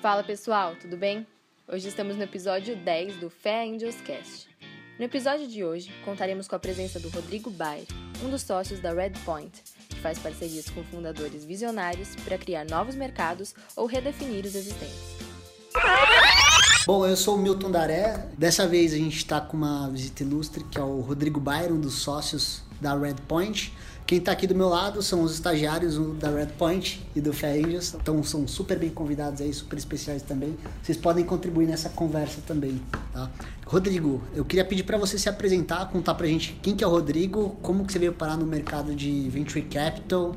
Fala pessoal, tudo bem? Hoje estamos no episódio 10 do Fé Angels Cast. No episódio de hoje, contaremos com a presença do Rodrigo Bayer, um dos sócios da Red Point, que faz parcerias com fundadores visionários para criar novos mercados ou redefinir os existentes. Bom, eu sou o Milton Daré. Dessa vez a gente está com uma visita ilustre, que é o Rodrigo um dos sócios da Red Point. Quem está aqui do meu lado são os estagiários da Red Point e do Fair Angels, então são super bem convidados aí, super especiais também. Vocês podem contribuir nessa conversa também, tá? Rodrigo, eu queria pedir para você se apresentar, contar pra gente quem que é o Rodrigo, como que você veio parar no mercado de Venture Capital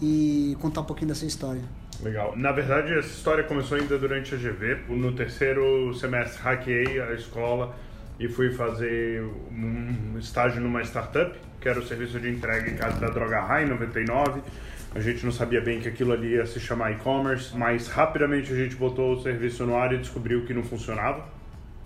e contar um pouquinho da sua história. Legal. Na verdade, essa história começou ainda durante a GV. No terceiro semestre, hackeei a escola e fui fazer um estágio numa startup que era o serviço de entrega em casa da Droga High, em 99. A gente não sabia bem que aquilo ali ia se chamar e-commerce, mas rapidamente a gente botou o serviço no ar e descobriu que não funcionava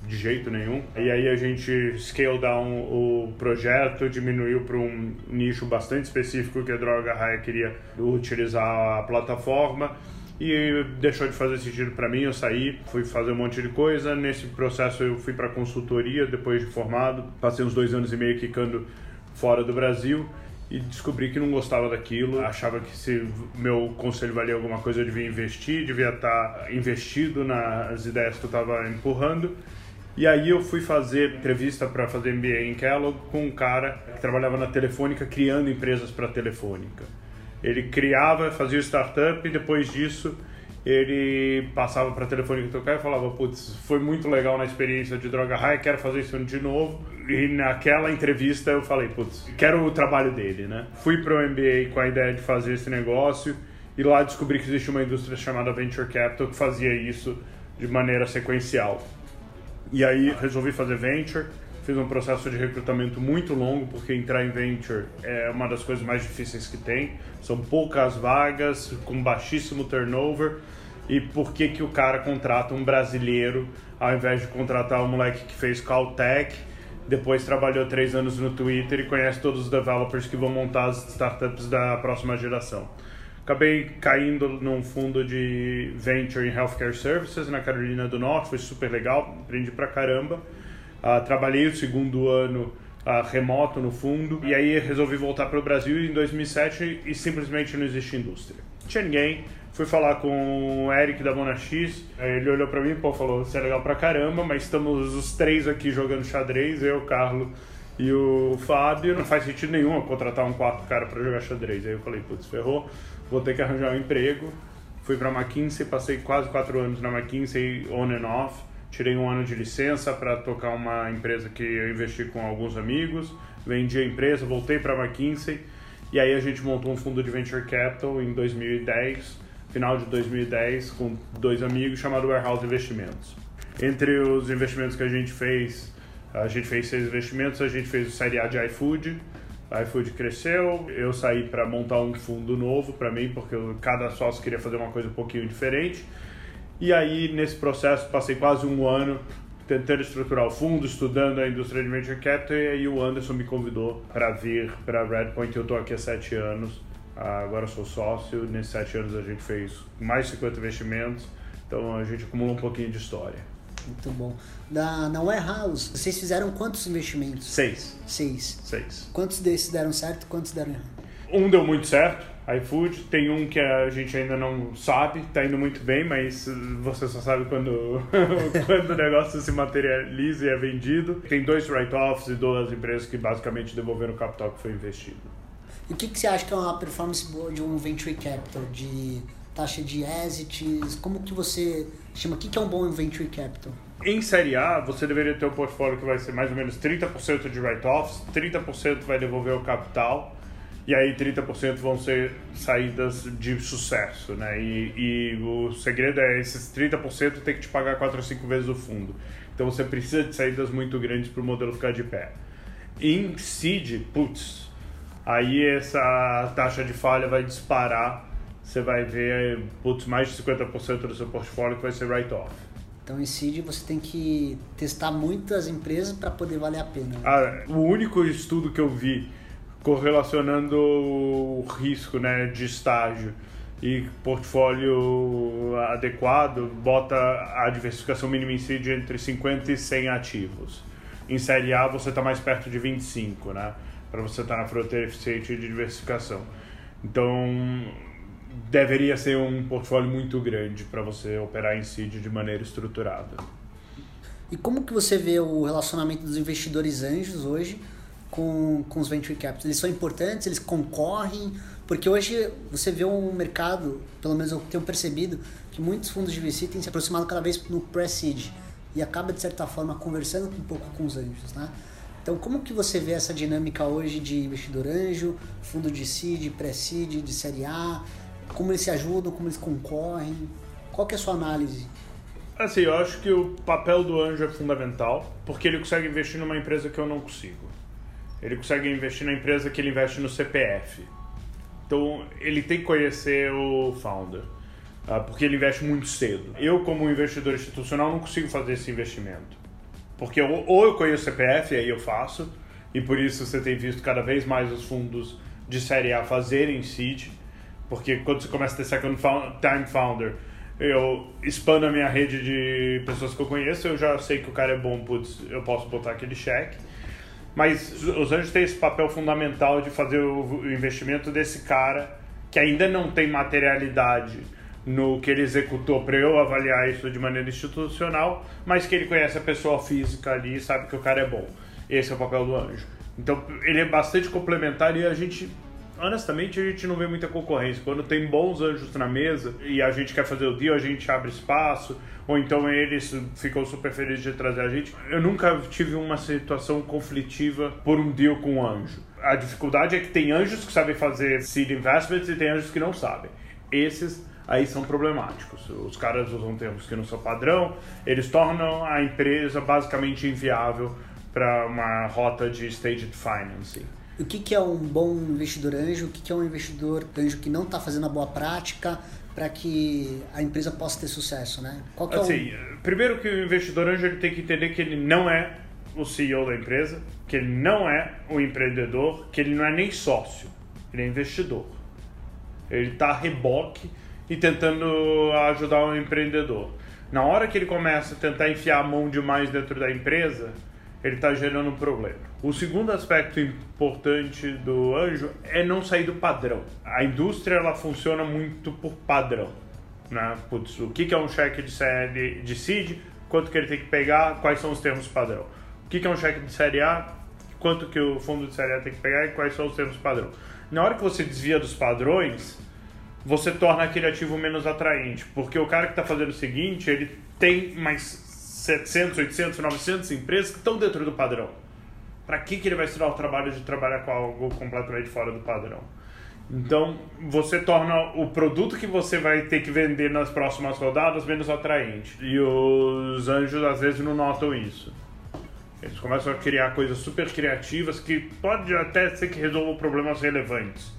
de jeito nenhum. E aí a gente scale down o projeto, diminuiu para um nicho bastante específico que a Droga Raia queria utilizar a plataforma e deixou de fazer sentido para mim. Eu saí, fui fazer um monte de coisa. Nesse processo eu fui para consultoria depois de formado, passei uns dois anos e meio quicando fora do Brasil e descobri que não gostava daquilo. Achava que se meu conselho valia alguma coisa, eu devia investir, devia estar investido nas ideias que eu estava empurrando. E aí eu fui fazer entrevista para fazer MBA em Kellogg com um cara que trabalhava na Telefônica criando empresas para Telefônica. Ele criava, fazia startup e depois disso ele passava para Telefônica tocar e falava, putz, foi muito legal na experiência de Droga High, quero fazer isso de novo. E naquela entrevista eu falei, putz, quero o trabalho dele, né? Fui para o MBA com a ideia de fazer esse negócio e lá descobri que existe uma indústria chamada Venture Capital que fazia isso de maneira sequencial. E aí resolvi fazer Venture, fiz um processo de recrutamento muito longo, porque entrar em Venture é uma das coisas mais difíceis que tem. São poucas vagas, com baixíssimo turnover e por que, que o cara contrata um brasileiro ao invés de contratar um moleque que fez Caltech, depois trabalhou três anos no Twitter e conhece todos os developers que vão montar as startups da próxima geração. Acabei caindo num fundo de venture em healthcare services na Carolina do Norte, foi super legal, aprendi pra caramba. Uh, trabalhei o segundo ano uh, remoto no fundo e aí resolvi voltar para o Brasil em 2007 e simplesmente não existe indústria. Não tinha ninguém, Fui falar com o Eric da Mona X, ele olhou para mim e falou: Você é legal pra caramba, mas estamos os três aqui jogando xadrez, eu, o Carlos e o Fábio. Não faz sentido nenhum contratar um quarto cara para jogar xadrez. Aí eu falei: Putz, ferrou, vou ter que arranjar um emprego. Fui para McKinsey, passei quase quatro anos na McKinsey, on and off. Tirei um ano de licença para tocar uma empresa que eu investi com alguns amigos. Vendi a empresa, voltei para McKinsey. E aí a gente montou um fundo de venture capital em 2010 final de 2010 com dois amigos chamado Warehouse Investimentos. Entre os investimentos que a gente fez, a gente fez seis investimentos, a gente fez o Série A de iFood, a iFood cresceu, eu saí para montar um fundo novo para mim, porque eu, cada sócio queria fazer uma coisa um pouquinho diferente. E aí, nesse processo, passei quase um ano tentando estruturar o fundo, estudando a indústria de venture capital, e aí o Anderson me convidou para vir para Redpoint. Eu estou aqui há sete anos agora sou sócio. Nesses sete anos a gente fez mais de 50 investimentos, então a gente acumula um pouquinho de história. Muito bom. Na, na Warehouse, vocês fizeram quantos investimentos? Seis. Seis. Seis. Quantos desses deram certo quantos deram errado? Um deu muito certo, iFood. Tem um que a gente ainda não sabe, tá indo muito bem, mas você só sabe quando, quando o negócio se materializa e é vendido. Tem dois write-offs e duas empresas que basicamente devolveram o capital que foi investido. E o que, que você acha que é uma performance boa de um venture capital, de taxa de exits? Como que você chama? O que, é um bom venture capital? Em série A, você deveria ter um portfólio que vai ser mais ou menos 30% de write-offs, 30% vai devolver o capital, e aí 30% vão ser saídas de sucesso, né? E, e o segredo é esses 30% ter que te pagar 4 ou 5 vezes o fundo. Então você precisa de saídas muito grandes para o modelo ficar de pé. Em seed, putz, aí essa taxa de falha vai disparar. Você vai ver putz, mais de 50% do seu portfólio que vai ser write-off. Então, em seed você tem que testar muitas empresas para poder valer a pena. Né? Ah, o único estudo que eu vi correlacionando o risco né, de estágio e portfólio adequado bota a diversificação mínima em seed entre 50 e 100 ativos. Em série A você está mais perto de 25, né? Para você estar tá na fronteira eficiente de diversificação. Então, deveria ser um portfólio muito grande para você operar em seed de maneira estruturada. E como que você vê o relacionamento dos investidores anjos hoje com, com os venture capitals? Eles são importantes? Eles concorrem? Porque hoje você vê um mercado, pelo menos eu tenho percebido, que muitos fundos de VC têm se aproximado cada vez no pre-seed e acaba, de certa forma, conversando um pouco com os anjos, né? Então, como que você vê essa dinâmica hoje de investidor anjo, fundo de seed, pré-seed, de série A? Como eles se ajudam, como eles concorrem? Qual que é a sua análise? Assim, eu acho que o papel do anjo é fundamental, porque ele consegue investir numa empresa que eu não consigo. Ele consegue investir na empresa que ele investe no CPF. Então, ele tem que conhecer o founder, ah, porque ele investe muito cedo. Eu, como investidor institucional, não consigo fazer esse investimento. Porque ou eu conheço o CPF, aí eu faço, e por isso você tem visto cada vez mais os fundos de série A fazerem seed, porque quando você começa a ter second time founder, eu expando a minha rede de pessoas que eu conheço, eu já sei que o cara é bom, putz, eu posso botar aquele cheque. Mas os anjos têm esse papel fundamental de fazer o investimento desse cara que ainda não tem materialidade no que ele executou para eu avaliar isso de maneira institucional, mas que ele conhece a pessoa física ali e sabe que o cara é bom. Esse é o papel do anjo. Então ele é bastante complementar e a gente honestamente, a gente não vê muita concorrência. Quando tem bons anjos na mesa e a gente quer fazer o deal, a gente abre espaço, ou então eles ficam super felizes de trazer a gente. Eu nunca tive uma situação conflitiva por um deal com um anjo. A dificuldade é que tem anjos que sabem fazer seed investments e tem anjos que não sabem. Esses aí são problemáticos. Os caras usam termos que não são padrão, eles tornam a empresa basicamente inviável para uma rota de staged financing o que, que é um bom investidor anjo, o que, que é um investidor anjo que não está fazendo a boa prática para que a empresa possa ter sucesso, né? Qual que assim, é o... primeiro que o investidor anjo ele tem que entender que ele não é o CEO da empresa, que ele não é o empreendedor, que ele não é nem sócio, ele é investidor. Ele está reboque e tentando ajudar o empreendedor. Na hora que ele começa a tentar enfiar a mão demais dentro da empresa, ele está gerando um problema. O segundo aspecto importante do anjo é não sair do padrão. A indústria ela funciona muito por padrão. Né? Putz, o que é um cheque de série de quanto que ele tem que pegar, quais são os termos padrão. O que é um cheque de série A, quanto que o fundo de série A tem que pegar e quais são os termos padrão. Na hora que você desvia dos padrões, você torna aquele ativo menos atraente, porque o cara que está fazendo o seguinte, ele tem mais 700, 800, 900 empresas que estão dentro do padrão. Para que, que ele vai se dar o trabalho de trabalhar com algo completamente fora do padrão? Então, você torna o produto que você vai ter que vender nas próximas rodadas menos atraente. E os anjos às vezes não notam isso. Eles começam a criar coisas super criativas que pode até ser que resolvam problemas relevantes,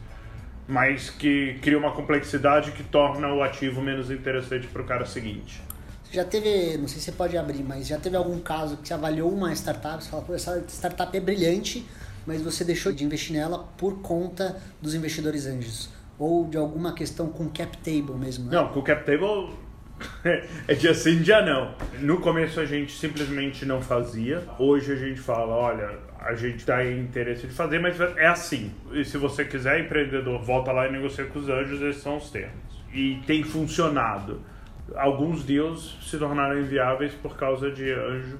mas que cria uma complexidade que torna o ativo menos interessante para o cara seguinte. Já teve, não sei se você pode abrir, mas já teve algum caso que você avaliou uma startup, você falou, essa startup é brilhante, mas você deixou de investir nela por conta dos investidores anjos? Ou de alguma questão com cap table mesmo? Né? Não, com cap table é dia sim, dia não. No começo a gente simplesmente não fazia. Hoje a gente fala, olha, a gente tem interesse de fazer, mas é assim. E se você quiser, empreendedor, volta lá e negocia com os anjos, esses são os termos. E tem funcionado alguns deals se tornaram inviáveis por causa de anjo.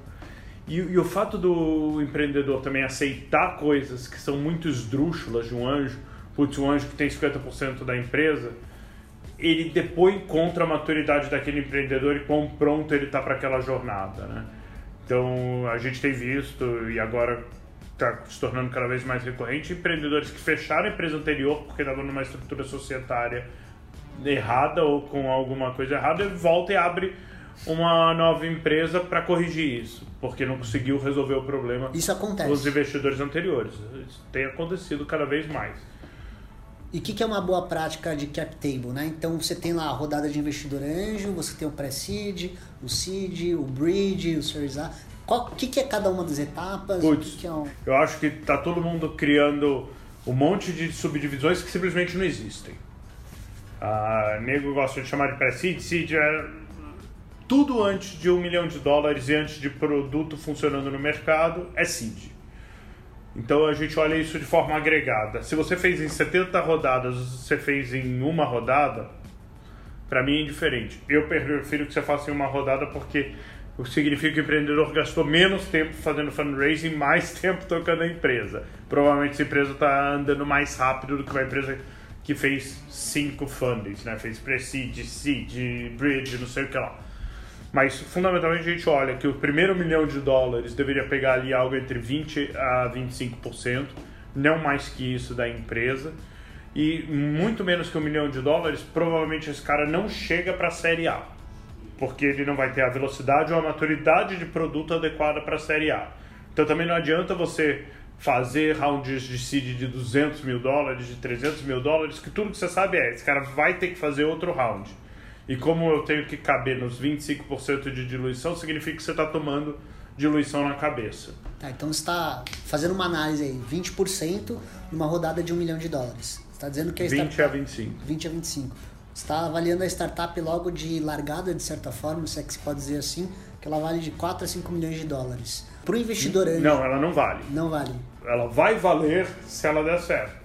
E, e, o fato do empreendedor também aceitar coisas que são muito esdrúxulas de um anjo, putz, um anjo que tem 50% da empresa, ele depois encontra a maturidade daquele empreendedor e quão pronto ele está para aquela jornada, né? Então, a gente tem visto, e agora está se tornando cada vez mais recorrente, empreendedores que fecharam a empresa anterior porque estavam numa estrutura societária errada ou com alguma coisa errada, ele volta e abre uma nova empresa para corrigir isso, porque não conseguiu resolver o problema isso acontece. com os investidores anteriores. Isso tem acontecido cada vez mais. E o que, que, é uma boa prática de cap table? Né? Então você tem lá a rodada de investidor anjo, você tem o pré-seed, o seed, o bridge, o series A. O que, que, é cada uma das etapas? Puts, que é um... Eu acho que está todo mundo criando um monte de subdivisões que simplesmente não existem. A nego gosta de chamar de pré-seed, seed é tudo antes de um milhão de dólares e antes de produto funcionando no mercado é seed. Então a gente olha isso de forma agregada. Se você fez em 70 rodadas, você fez em uma rodada, para mim é indiferente. Eu prefiro que você faça em uma rodada porque significa que o empreendedor gastou menos tempo fazendo fundraising, mais tempo tocando a empresa. Provavelmente essa empresa está andando mais rápido do que uma empresa que fez cinco fundings, né? Fez pre-seed, seed, bridge, não sei o que lá. Mas fundamentalmente a gente olha que o primeiro milhão de dólares deveria pegar ali algo entre 20 a 25%, não mais que isso da empresa. E muito menos que um milhão de dólares, provavelmente esse cara não chega para a série A, porque ele não vai ter a velocidade ou a maturidade de produto adequada para a série A. Então também não adianta você fazer rounds de seed de 200 mil dólares, de 300 mil dólares, que tudo que você sabe é, esse cara vai ter que fazer outro round. E como eu tenho que caber nos 25% de diluição, significa que você está tomando diluição na cabeça. Tá, então você está fazendo uma análise aí, 20% numa rodada de um milhão de dólares. Você está dizendo que a 20 a 25. 20 a 25. Você está avaliando a startup logo de largada, de certa forma, se é que se pode dizer assim, que ela vale de 4 a 5 milhões de dólares. Para o investidor anjo... Não, ela não vale. Não vale. Ela vai valer se ela der certo.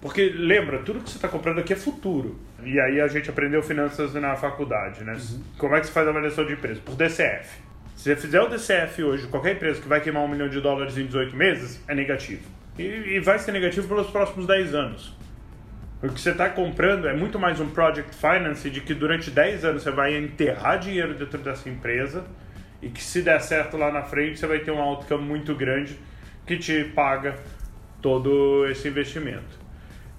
Porque lembra, tudo que você está comprando aqui é futuro. E aí a gente aprendeu finanças na faculdade, né? Uhum. Como é que se faz a avaliação de empresa? Por DCF. Se você fizer o DCF hoje, qualquer empresa que vai queimar um milhão de dólares em 18 meses, é negativo. E, e vai ser negativo pelos próximos 10 anos. O que você está comprando é muito mais um project finance de que durante 10 anos você vai enterrar dinheiro dentro dessa empresa e que se der certo lá na frente você vai ter um outcome muito grande que te paga todo esse investimento.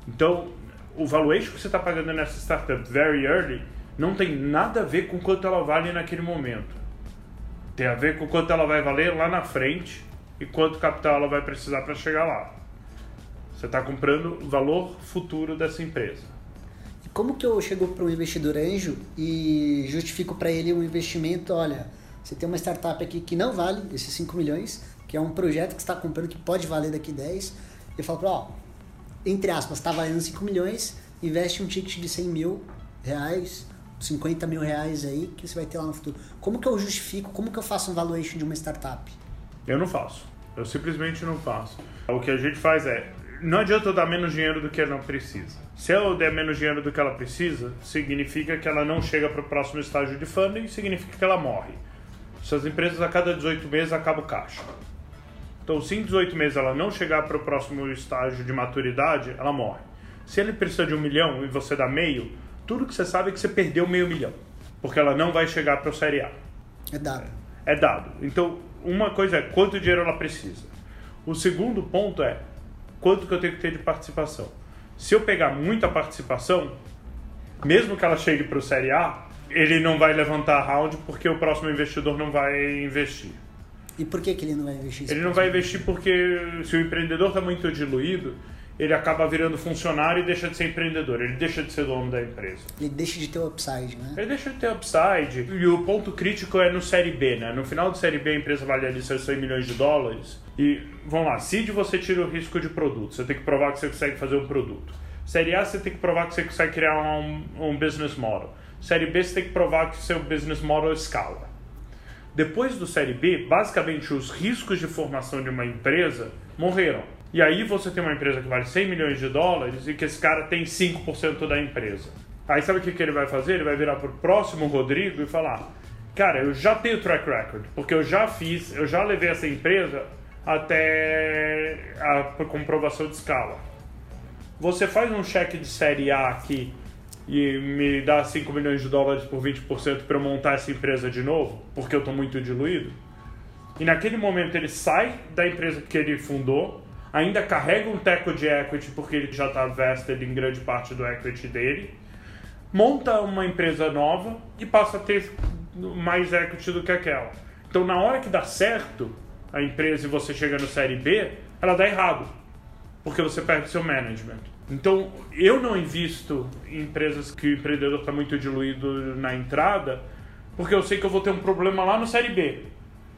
Então, o valuation que você está pagando nessa startup very early não tem nada a ver com quanto ela vale naquele momento. Tem a ver com quanto ela vai valer lá na frente e quanto capital ela vai precisar para chegar lá. Você está comprando o valor futuro dessa empresa. Como que eu chego para um investidor anjo e justifico para ele um investimento? Olha, você tem uma startup aqui que não vale esses 5 milhões, que é um projeto que está comprando que pode valer daqui 10. Eu falo para ó, entre aspas, está valendo 5 milhões, investe um ticket de 100 mil reais, 50 mil reais aí, que você vai ter lá no futuro. Como que eu justifico, como que eu faço um valuation de uma startup? Eu não faço. Eu simplesmente não faço. O que a gente faz é, não adianta eu dar menos dinheiro do que ela precisa. Se eu der menos dinheiro do que ela precisa, significa que ela não chega para o próximo estágio de funding, significa que ela morre. Essas empresas a cada 18 meses acabam o caixa. Então, se em 18 meses ela não chegar para o próximo estágio de maturidade, ela morre. Se ele precisa de um milhão e você dá meio, tudo que você sabe é que você perdeu meio milhão. Porque ela não vai chegar para o Série A. É dado. É, é dado. Então, uma coisa é quanto dinheiro ela precisa. O segundo ponto é quanto que eu tenho que ter de participação. Se eu pegar muita participação, mesmo que ela chegue para o Série A, ele não vai levantar round porque o próximo investidor não vai investir. E por que, que ele não vai investir? Ele não vai investir porque se o empreendedor está muito diluído, ele acaba virando funcionário e deixa de ser empreendedor, ele deixa de ser dono da empresa. Ele deixa de ter upside, né? Ele deixa de ter upside. E o ponto crítico é no Série B, né? No final do Série B a empresa vale ali seus 100 milhões de dólares. E, vamos lá, seed você tira o risco de produto, você tem que provar que você consegue fazer um produto. Série A você tem que provar que você consegue criar um, um business model. Série B você tem que provar que seu business model escala. Depois do Série B, basicamente os riscos de formação de uma empresa morreram. E aí você tem uma empresa que vale 100 milhões de dólares e que esse cara tem 5% da empresa. Aí sabe o que, ele vai fazer? Ele vai virar para o próximo Rodrigo e falar: Cara, eu já tenho track record, porque eu já fiz, eu já levei essa empresa até a comprovação de escala. Você faz um cheque de série A aqui e me dá 5 milhões de dólares por 20% para eu montar essa empresa de novo, porque eu estou muito diluído. E naquele momento ele sai da empresa que ele fundou, ainda carrega um teco de equity porque ele já está vested em grande parte do equity dele, monta uma empresa nova e passa a ter mais equity do que aquela. Então na hora que dá certo a empresa e você chega no série B, ela dá errado, porque você perde seu management. Então, eu não invisto em empresas que o empreendedor está muito diluído na entrada, porque eu sei que eu vou ter um problema lá no Série B.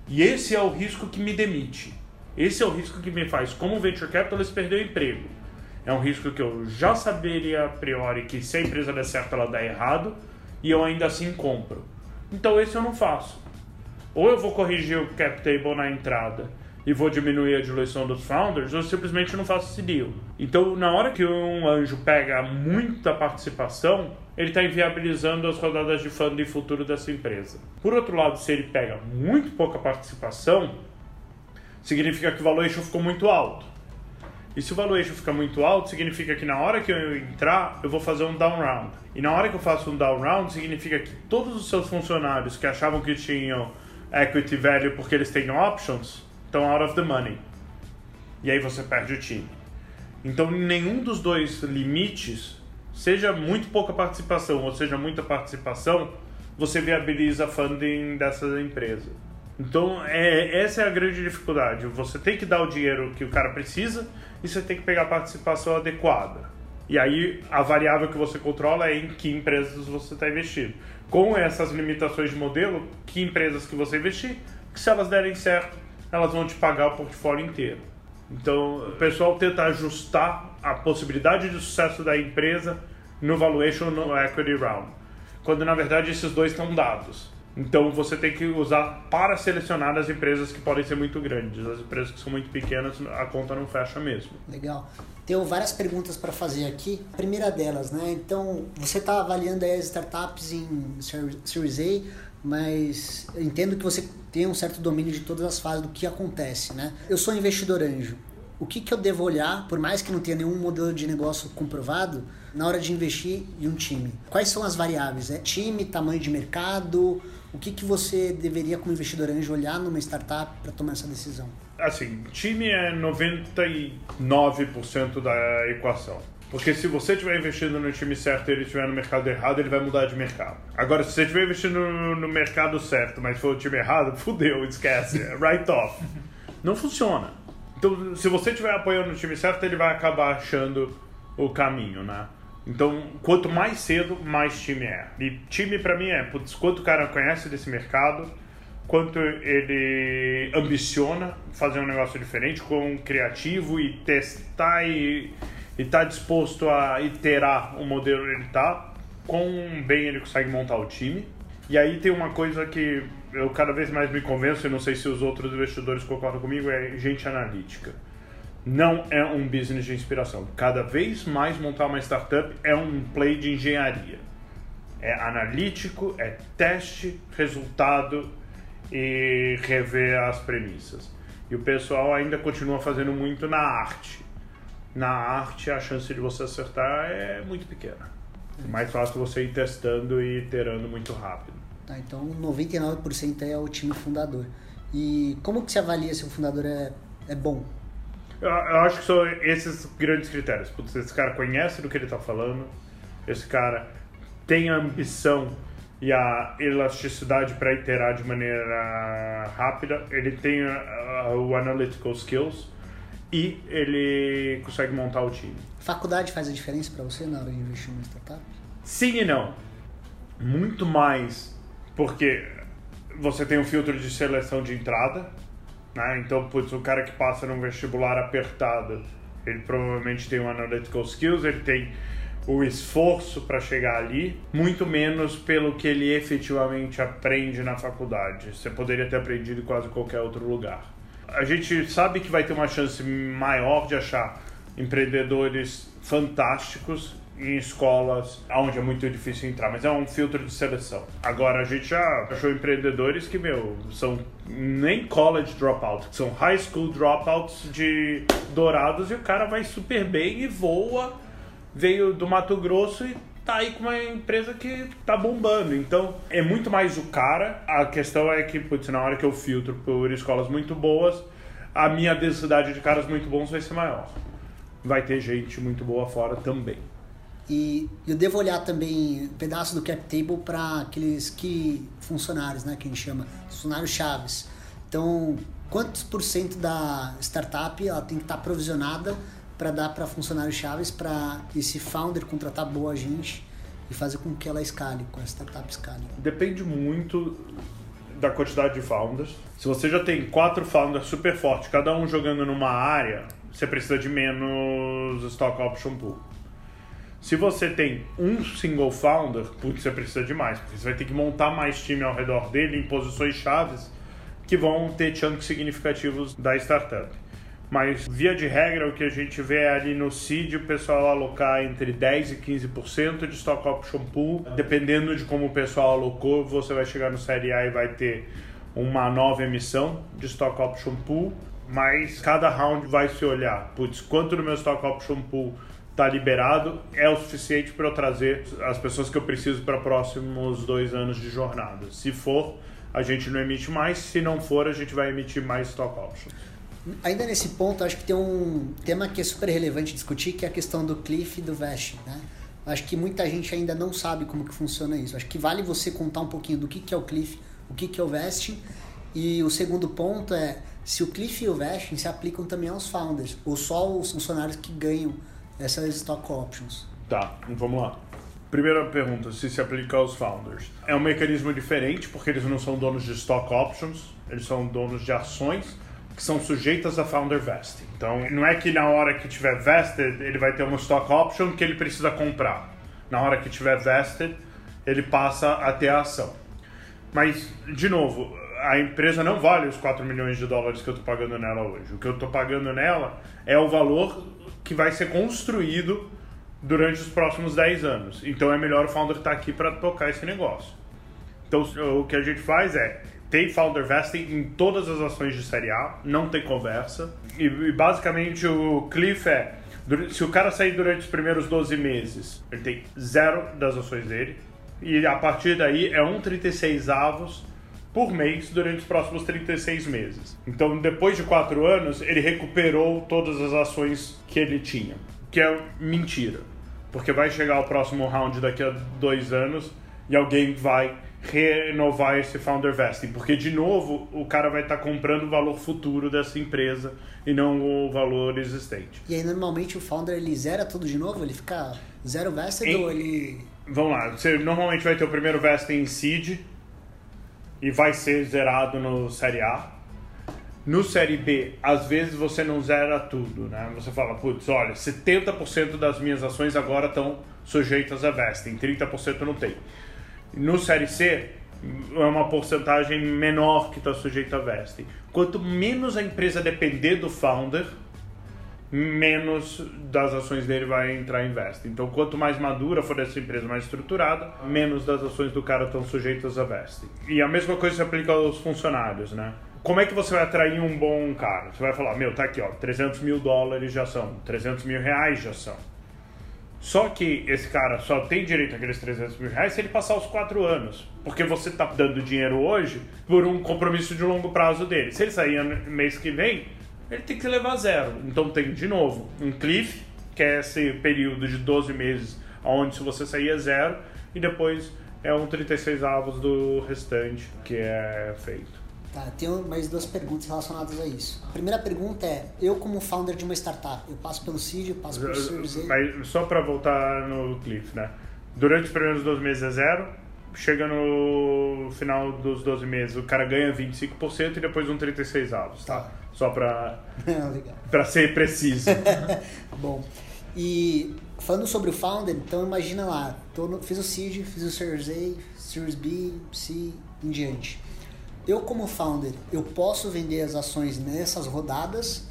E esse é o risco que me demite. Esse é o risco que me faz, como venture capitalist, perder o emprego. É um risco que eu já saberia a priori que se a empresa der certo, ela dá errado, e eu ainda assim compro. Então esse eu não faço. Ou eu vou corrigir o cap table na entrada e vou diminuir a diluição dos founders, ou simplesmente não faço esse deal. Então, na hora que um anjo pega muita participação, ele está inviabilizando as rodadas de funding futuro dessa empresa. Por outro lado, se ele pega muito pouca participação, significa que o valuation ficou muito alto. E se o valuation fica muito alto, significa que na hora que eu entrar, eu vou fazer um down round. E na hora que eu faço um down round, significa que todos os seus funcionários que achavam que tinham equity value porque eles têm options, estão out of the money. E aí você perde o time. Então, nenhum dos dois limites, seja muito pouca participação ou seja muita participação, você viabiliza funding dessa empresa. Então, é, essa é a grande dificuldade. Você tem que dar o dinheiro que o cara precisa e você tem que pegar a participação adequada. E aí, a variável que você controla é em que empresas você está investindo. Com essas limitações de modelo, que empresas que você investir, que se elas derem certo, elas vão te pagar o portfólio inteiro. Então, o pessoal tenta ajustar a possibilidade de sucesso da empresa no valuation no equity round, quando na verdade esses dois estão dados. Então você tem que usar para selecionar as empresas que podem ser muito grandes. As empresas que são muito pequenas, a conta não fecha mesmo. Legal. Tenho várias perguntas para fazer aqui. A primeira delas, né? Então, você está avaliando as startups em Series A, mas entendo que você tem um certo domínio de todas as fases do que acontece, né? Eu sou investidor anjo. O que, que eu devo olhar, por mais que não tenha nenhum modelo de negócio comprovado, na hora de investir em um time? Quais são as variáveis? É time, tamanho de mercado? O que, que você deveria, como investidor anjo, olhar numa startup para tomar essa decisão? Assim, time é 99% da equação. Porque se você estiver investindo no time certo e ele estiver no mercado errado, ele vai mudar de mercado. Agora, se você estiver investindo no, no mercado certo, mas for o time errado, fudeu, esquece, é write off. Não funciona. Então, se você estiver apoiando o time certo, ele vai acabar achando o caminho, né? Então, quanto mais cedo, mais time é. E time para mim é, putz, quanto o cara conhece desse mercado, quanto ele ambiciona fazer um negócio diferente, com criativo e testar e e está disposto a iterar o modelo ele está, quão bem ele consegue montar o time. E aí tem uma coisa que eu cada vez mais me convenço, e não sei se os outros investidores concordam comigo, é gente analítica. Não é um business de inspiração. Cada vez mais montar uma startup é um play de engenharia. É analítico, é teste, resultado e rever as premissas. E o pessoal ainda continua fazendo muito na arte na arte a chance de você acertar é muito pequena. É mais fácil você ir testando e iterando muito rápido. Tá, então 99% é o time fundador. E como que se avalia se o fundador é, é bom? Eu, eu acho que são esses grandes critérios. Putz, esse cara conhece do que ele está falando, esse cara tem a ambição e a elasticidade para iterar de maneira rápida, ele tem o analytical skills, e ele consegue montar o time. Faculdade faz a diferença para você na hora de investir numa startup? Sim e não. Muito mais porque você tem um filtro de seleção de entrada, né? Então, putz, o cara que passa num vestibular apertado, ele provavelmente tem o um analytical skills, ele tem o esforço para chegar ali, muito menos pelo que ele efetivamente aprende na faculdade. Você poderia ter aprendido em quase qualquer outro lugar a gente sabe que vai ter uma chance maior de achar empreendedores fantásticos em escolas onde é muito difícil entrar, mas é um filtro de seleção. Agora, a gente já achou empreendedores que, meu, são nem college dropouts, são high school dropouts de Dourados e o cara vai super bem e voa, veio do Mato Grosso e tá aí com uma empresa que tá bombando. Então, é muito mais o cara. A questão é que, putz, na hora que eu filtro por escolas muito boas, a minha densidade de caras muito bons vai ser maior. Vai ter gente muito boa fora também. E eu devo olhar também um pedaço do cap table para aqueles que funcionários, né, que a gente chama funcionários chaves. Então, quantos por cento da startup ela tem que estar tá provisionada para dar para funcionários chaves para esse founder contratar boa gente e fazer com que ela escale, com a startup escale? Depende muito da quantidade de founders. Se você já tem quatro founders super fortes, cada um jogando numa área, você precisa de menos stock option pool. Se você tem um single founder, putz, você precisa de mais, porque você vai ter que montar mais time ao redor dele em posições chaves que vão ter chunks significativos da startup. Mas, via de regra, o que a gente vê ali no seed o pessoal alocar entre 10% e 15% de stock option pool. Dependendo de como o pessoal alocou, você vai chegar no Série A e vai ter uma nova emissão de stock option pool. Mas cada round vai se olhar, putz, quanto do meu stock option pool está liberado é o suficiente para eu trazer as pessoas que eu preciso para próximos dois anos de jornada. Se for, a gente não emite mais, se não for, a gente vai emitir mais stock options. Ainda nesse ponto, acho que tem um tema que é super relevante discutir, que é a questão do cliff e do vest, né? Acho que muita gente ainda não sabe como que funciona isso. Acho que vale você contar um pouquinho do que, que é o cliff, o que, que é o vest. E o segundo ponto é se o cliff e o vesting se aplicam também aos founders, ou só os funcionários que ganham essas stock options. Tá, vamos lá. Primeira pergunta, se se aplica aos founders. É um mecanismo diferente, porque eles não são donos de stock options, eles são donos de ações que são sujeitas a founder vesting. Então, não é que na hora que tiver vested, ele vai ter uma stock option que ele precisa comprar. Na hora que tiver vested, ele passa a ter a ação. Mas, de novo, a empresa não vale os 4 milhões de dólares que eu estou pagando nela hoje. O que eu estou pagando nela é o valor que vai ser construído durante os próximos 10 anos. Então é melhor o founder estar aqui para tocar esse negócio. Então o que a gente faz é tem founder vesting em todas as ações de série A, não tem conversa. E, e basicamente o cliff é se o cara sair durante os primeiros 12 meses, ele tem zero das ações dele. E a partir daí é um 36 avos por mês durante os próximos 36 meses. Então, depois de quatro anos, ele recuperou todas as ações que ele tinha, que é mentira, porque vai chegar o próximo round daqui a dois anos e alguém vai renovar esse founder vesting, porque de novo o cara vai estar tá comprando o valor futuro dessa empresa e não o valor existente. E aí normalmente o founder ele zera tudo de novo, ele fica zero vested em... ou ele Vamos lá, você normalmente vai ter o primeiro vesting em seed, e vai ser zerado no Série A. No Série B, às vezes você não zera tudo, né? Você fala, putz, olha, 70% das minhas ações agora estão sujeitas a vesting, 30% não tem. No Série C, é uma porcentagem menor que está sujeita a vesting. Quanto menos a empresa depender do founder, menos das ações dele vai entrar em vesting. Então, quanto mais madura for essa empresa, mais estruturada, menos das ações do cara estão sujeitas a vesting. E a mesma coisa se aplica aos funcionários, né? Como é que você vai atrair um bom cara? Você vai falar, meu, tá aqui, ó, 300 mil dólares de ação, 300 mil reais de ação. Só que esse cara só tem direito àqueles 300 mil reais se ele passar os quatro anos. Porque você está dando dinheiro hoje por um compromisso de longo prazo dele. Se ele sair mês que vem, ele tem que levar zero. Então tem, de novo, um cliff, que é esse período de 12 meses, onde se você sair é zero, e depois é um 36 avos do restante que é feito. Tá, tenho mais duas perguntas relacionadas a isso. A primeira pergunta é, eu como founder de uma startup, eu passo pelo seed, eu passo pelo Series A... Mas só para voltar no cliff, né? Durante os primeiros 12 meses é zero, chega no final dos 12 meses, o cara ganha 25% e depois um 36 avos, tá? tá. Só para para ser preciso. Bom, e falando sobre o founder, então imagina lá, tô no, fiz o seed, fiz o Series A, Series B, C, em diante. Eu como founder, eu posso vender as ações nessas rodadas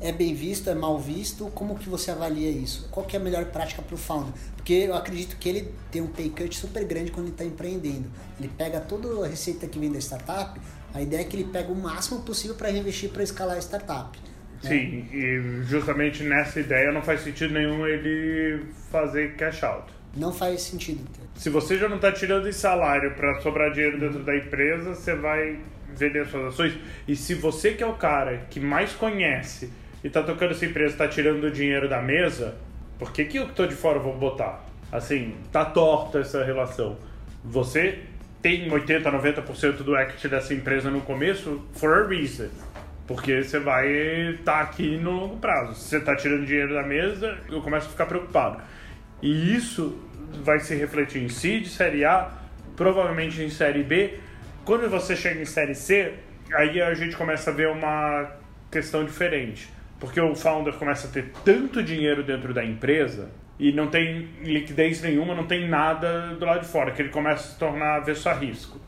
é bem visto, é mal visto? Como que você avalia isso? Qual que é a melhor prática para o founder? Porque eu acredito que ele tem um pay cut super grande quando ele está empreendendo. Ele pega toda a receita que vem da startup, a ideia é que ele pega o máximo possível para reinvestir para escalar a startup. Né? Sim, e justamente nessa ideia não faz sentido nenhum ele fazer cash out. Não faz sentido. Se você já não está tirando esse salário para sobrar dinheiro dentro da empresa, você vai vender suas ações. E se você que é o cara que mais conhece e tá tocando essa empresa, tá tirando o dinheiro da mesa, por que, que eu que tô de fora vou botar? Assim, tá torta essa relação. Você tem 80, 90% do equity dessa empresa no começo for a reason. Porque você vai estar tá aqui no longo prazo. Se você está tirando dinheiro da mesa, eu começo a ficar preocupado. E isso vai se refletir em seed, série A, provavelmente em série B. Quando você chega em série C, aí a gente começa a ver uma questão diferente Porque o founder começa a ter tanto dinheiro dentro da empresa e não tem liquidez nenhuma, não tem nada do lado de fora, que ele começa a se tornar avesso a risco.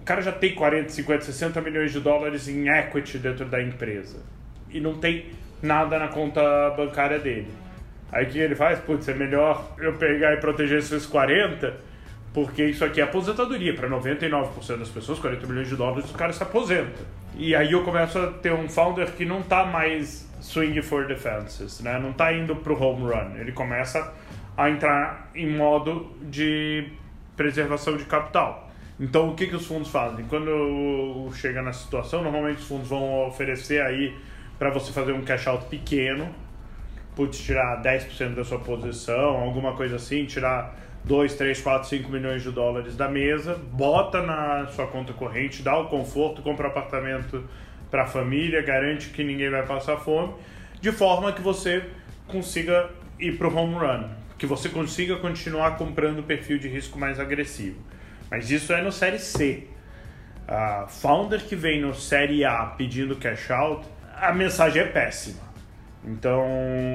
O cara já tem 40, 50, 60 milhões de dólares em equity dentro da empresa e não tem nada na conta bancária dele. Aí o que ele faz? Putz, é melhor eu pegar e proteger esses 40, porque isso aqui é aposentadoria. Para 99% das pessoas, 40 milhões de dólares, o cara se aposenta. E aí eu começo a ter um founder que não está mais swing for defenses, né? não está indo para o home run. Ele começa a entrar em modo de preservação de capital. Então, o que, que os fundos fazem? Quando chega na situação, normalmente os fundos vão oferecer aí para você fazer um cash out pequeno, putz, tirar 10% da sua posição, alguma coisa assim, tirar 2, 3, 4, 5 milhões de dólares da mesa, bota na sua conta corrente, dá o conforto, compra apartamento para a família, garante que ninguém vai passar fome, de forma que você consiga ir para o home run, que você consiga continuar comprando o perfil de risco mais agressivo. Mas isso é no Série C. A founder que vem no Série A pedindo cash out, a mensagem é péssima. Então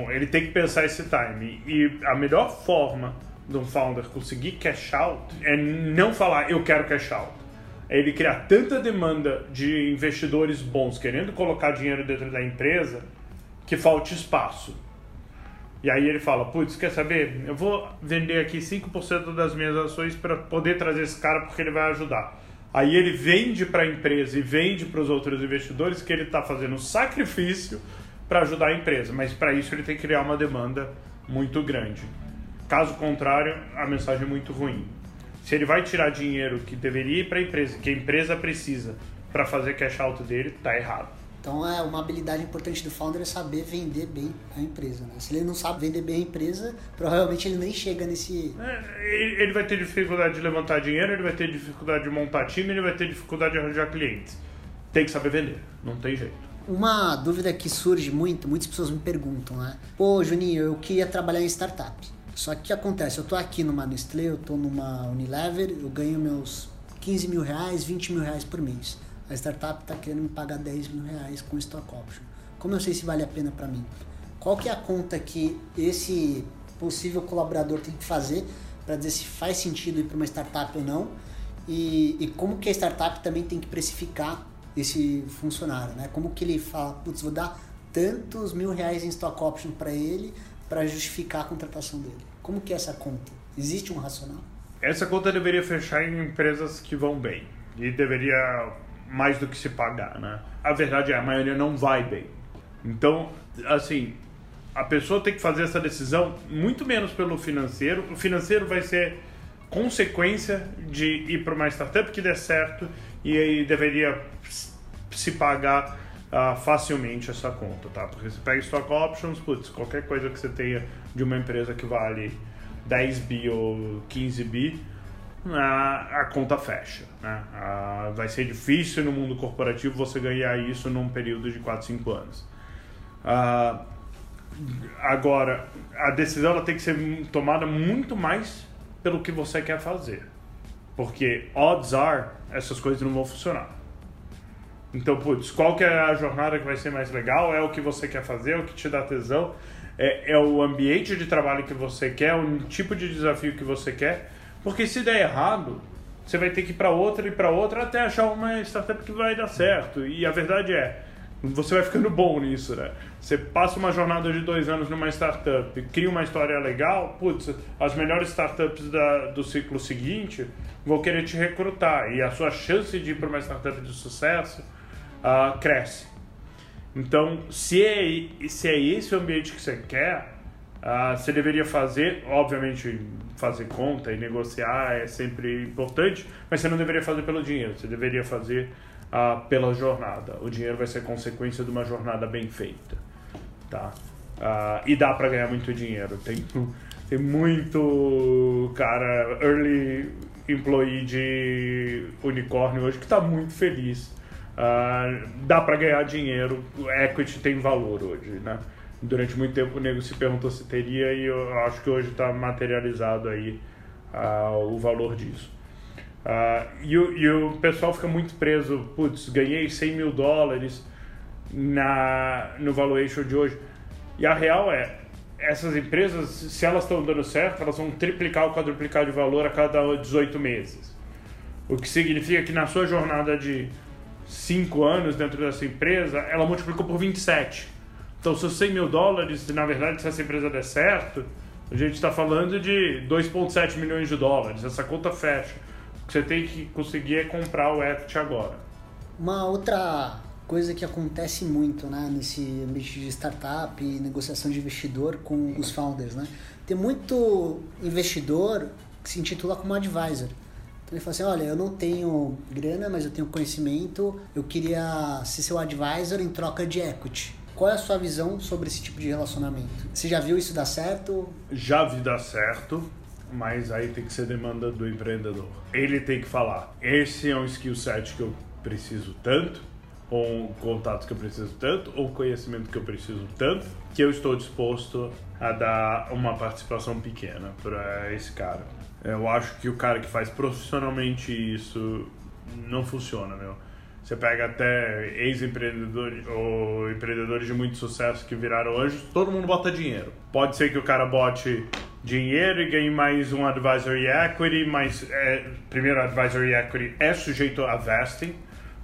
ele tem que pensar esse time. E a melhor forma de um founder conseguir cash out é não falar eu quero cash out. É ele criar tanta demanda de investidores bons querendo colocar dinheiro dentro da empresa que falte espaço. E aí ele fala, putz, quer saber? Eu vou vender aqui 5% das minhas ações para poder trazer esse cara porque ele vai ajudar. Aí ele vende para a empresa e vende para os outros investidores que ele está fazendo sacrifício para ajudar a empresa, mas para isso ele tem que criar uma demanda muito grande. Caso contrário, a mensagem é muito ruim. Se ele vai tirar dinheiro que deveria ir para a empresa, que a empresa precisa para fazer cash out dele, tá errado. Então é uma habilidade importante do founder é saber vender bem a empresa. Né? Se ele não sabe vender bem a empresa, provavelmente ele nem chega nesse. É, ele vai ter dificuldade de levantar dinheiro, ele vai ter dificuldade de montar time, ele vai ter dificuldade de arranjar clientes. Tem que saber vender, não tem jeito. Uma dúvida que surge muito, muitas pessoas me perguntam, né? Pô, Juninho, eu queria trabalhar em startup. Só que o que acontece? Eu tô aqui numa Nestlé, eu tô numa Unilever, eu ganho meus 15 mil reais, 20 mil reais por mês. A startup está querendo me pagar 10 mil reais com stock option. Como eu sei se vale a pena para mim? Qual que é a conta que esse possível colaborador tem que fazer para dizer se faz sentido ir para uma startup ou não? E, e como que a startup também tem que precificar esse funcionário, né? Como que ele fala, putz, vou dar tantos mil reais em stock option para ele para justificar a contratação dele. Como que é essa conta? Existe um racional? Essa conta deveria fechar em empresas que vão bem e deveria mais do que se pagar, né? A verdade é a maioria não vai bem. Então, assim, a pessoa tem que fazer essa decisão muito menos pelo financeiro. O financeiro vai ser consequência de ir para uma startup que dê certo e aí deveria se pagar uh, facilmente essa conta, tá? Porque você pega stock options, putz, qualquer coisa que você tenha de uma empresa que vale 10 bi ou 15 bi, a, a conta fecha. Né? A, vai ser difícil no mundo corporativo você ganhar isso num período de 4, 5 anos. Uh, agora, a decisão ela tem que ser tomada muito mais pelo que você quer fazer. Porque odds are, essas coisas não vão funcionar. Então, putz, qual que é a jornada que vai ser mais legal? É o que você quer fazer, é o que te dá tesão? É, é o ambiente de trabalho que você quer, o tipo de desafio que você quer? Porque se der errado, você vai ter que ir para outra e para outra até achar uma startup que vai dar certo. E a verdade é, você vai ficando bom nisso, né? Você passa uma jornada de dois anos numa startup, cria uma história legal, putz, as melhores startups da, do ciclo seguinte vão querer te recrutar e a sua chance de ir para uma startup de sucesso uh, cresce. Então, se é, se é esse o ambiente que você quer, uh, você deveria fazer, obviamente, fazer conta e negociar é sempre importante, mas você não deveria fazer pelo dinheiro, você deveria fazer pela jornada. O dinheiro vai ser consequência de uma jornada bem feita, tá? Uh, e dá para ganhar muito dinheiro. Tem, tem muito cara early employee de unicórnio hoje que está muito feliz. Uh, dá para ganhar dinheiro, equity tem valor hoje, né? Durante muito tempo o nego se perguntou se teria e eu acho que hoje está materializado aí o valor disso. Uh, e, o, e, o pessoal fica muito preso, putz, ganhei 100 mil dólares, na, no valuation de hoje. E a real é, essas empresas, se elas estão dando certo, elas vão triplicar ou quadruplicar de valor a cada 18 meses. O que significa que na sua jornada de 5 anos dentro dessa empresa, ela multiplicou por 27. Então, seus 100 mil dólares, na verdade, se essa empresa der certo, a gente está falando de 2,7 milhões de dólares. Essa conta fecha. O que você tem que conseguir é comprar o equity agora. Uma outra coisa que acontece muito né, nesse ambiente de startup e negociação de investidor com os founders. Né? Tem muito investidor que se intitula como advisor. Então ele fala assim, olha, eu não tenho grana, mas eu tenho conhecimento, eu queria ser seu advisor em troca de equity. Qual é a sua visão sobre esse tipo de relacionamento? Você já viu isso dar certo? Já vi dar certo, mas aí tem que ser demanda do empreendedor. Ele tem que falar, esse é um skill set que eu preciso tanto, ou contatos que eu preciso tanto, ou conhecimento que eu preciso tanto, que eu estou disposto a dar uma participação pequena para esse cara. Eu acho que o cara que faz profissionalmente isso não funciona, meu. Você pega até ex-empreendedores ou empreendedores de muito sucesso que viraram anjos, todo mundo bota dinheiro. Pode ser que o cara bote dinheiro e ganhe mais um advisory equity, mas é, primeiro advisory equity é sujeito a vesting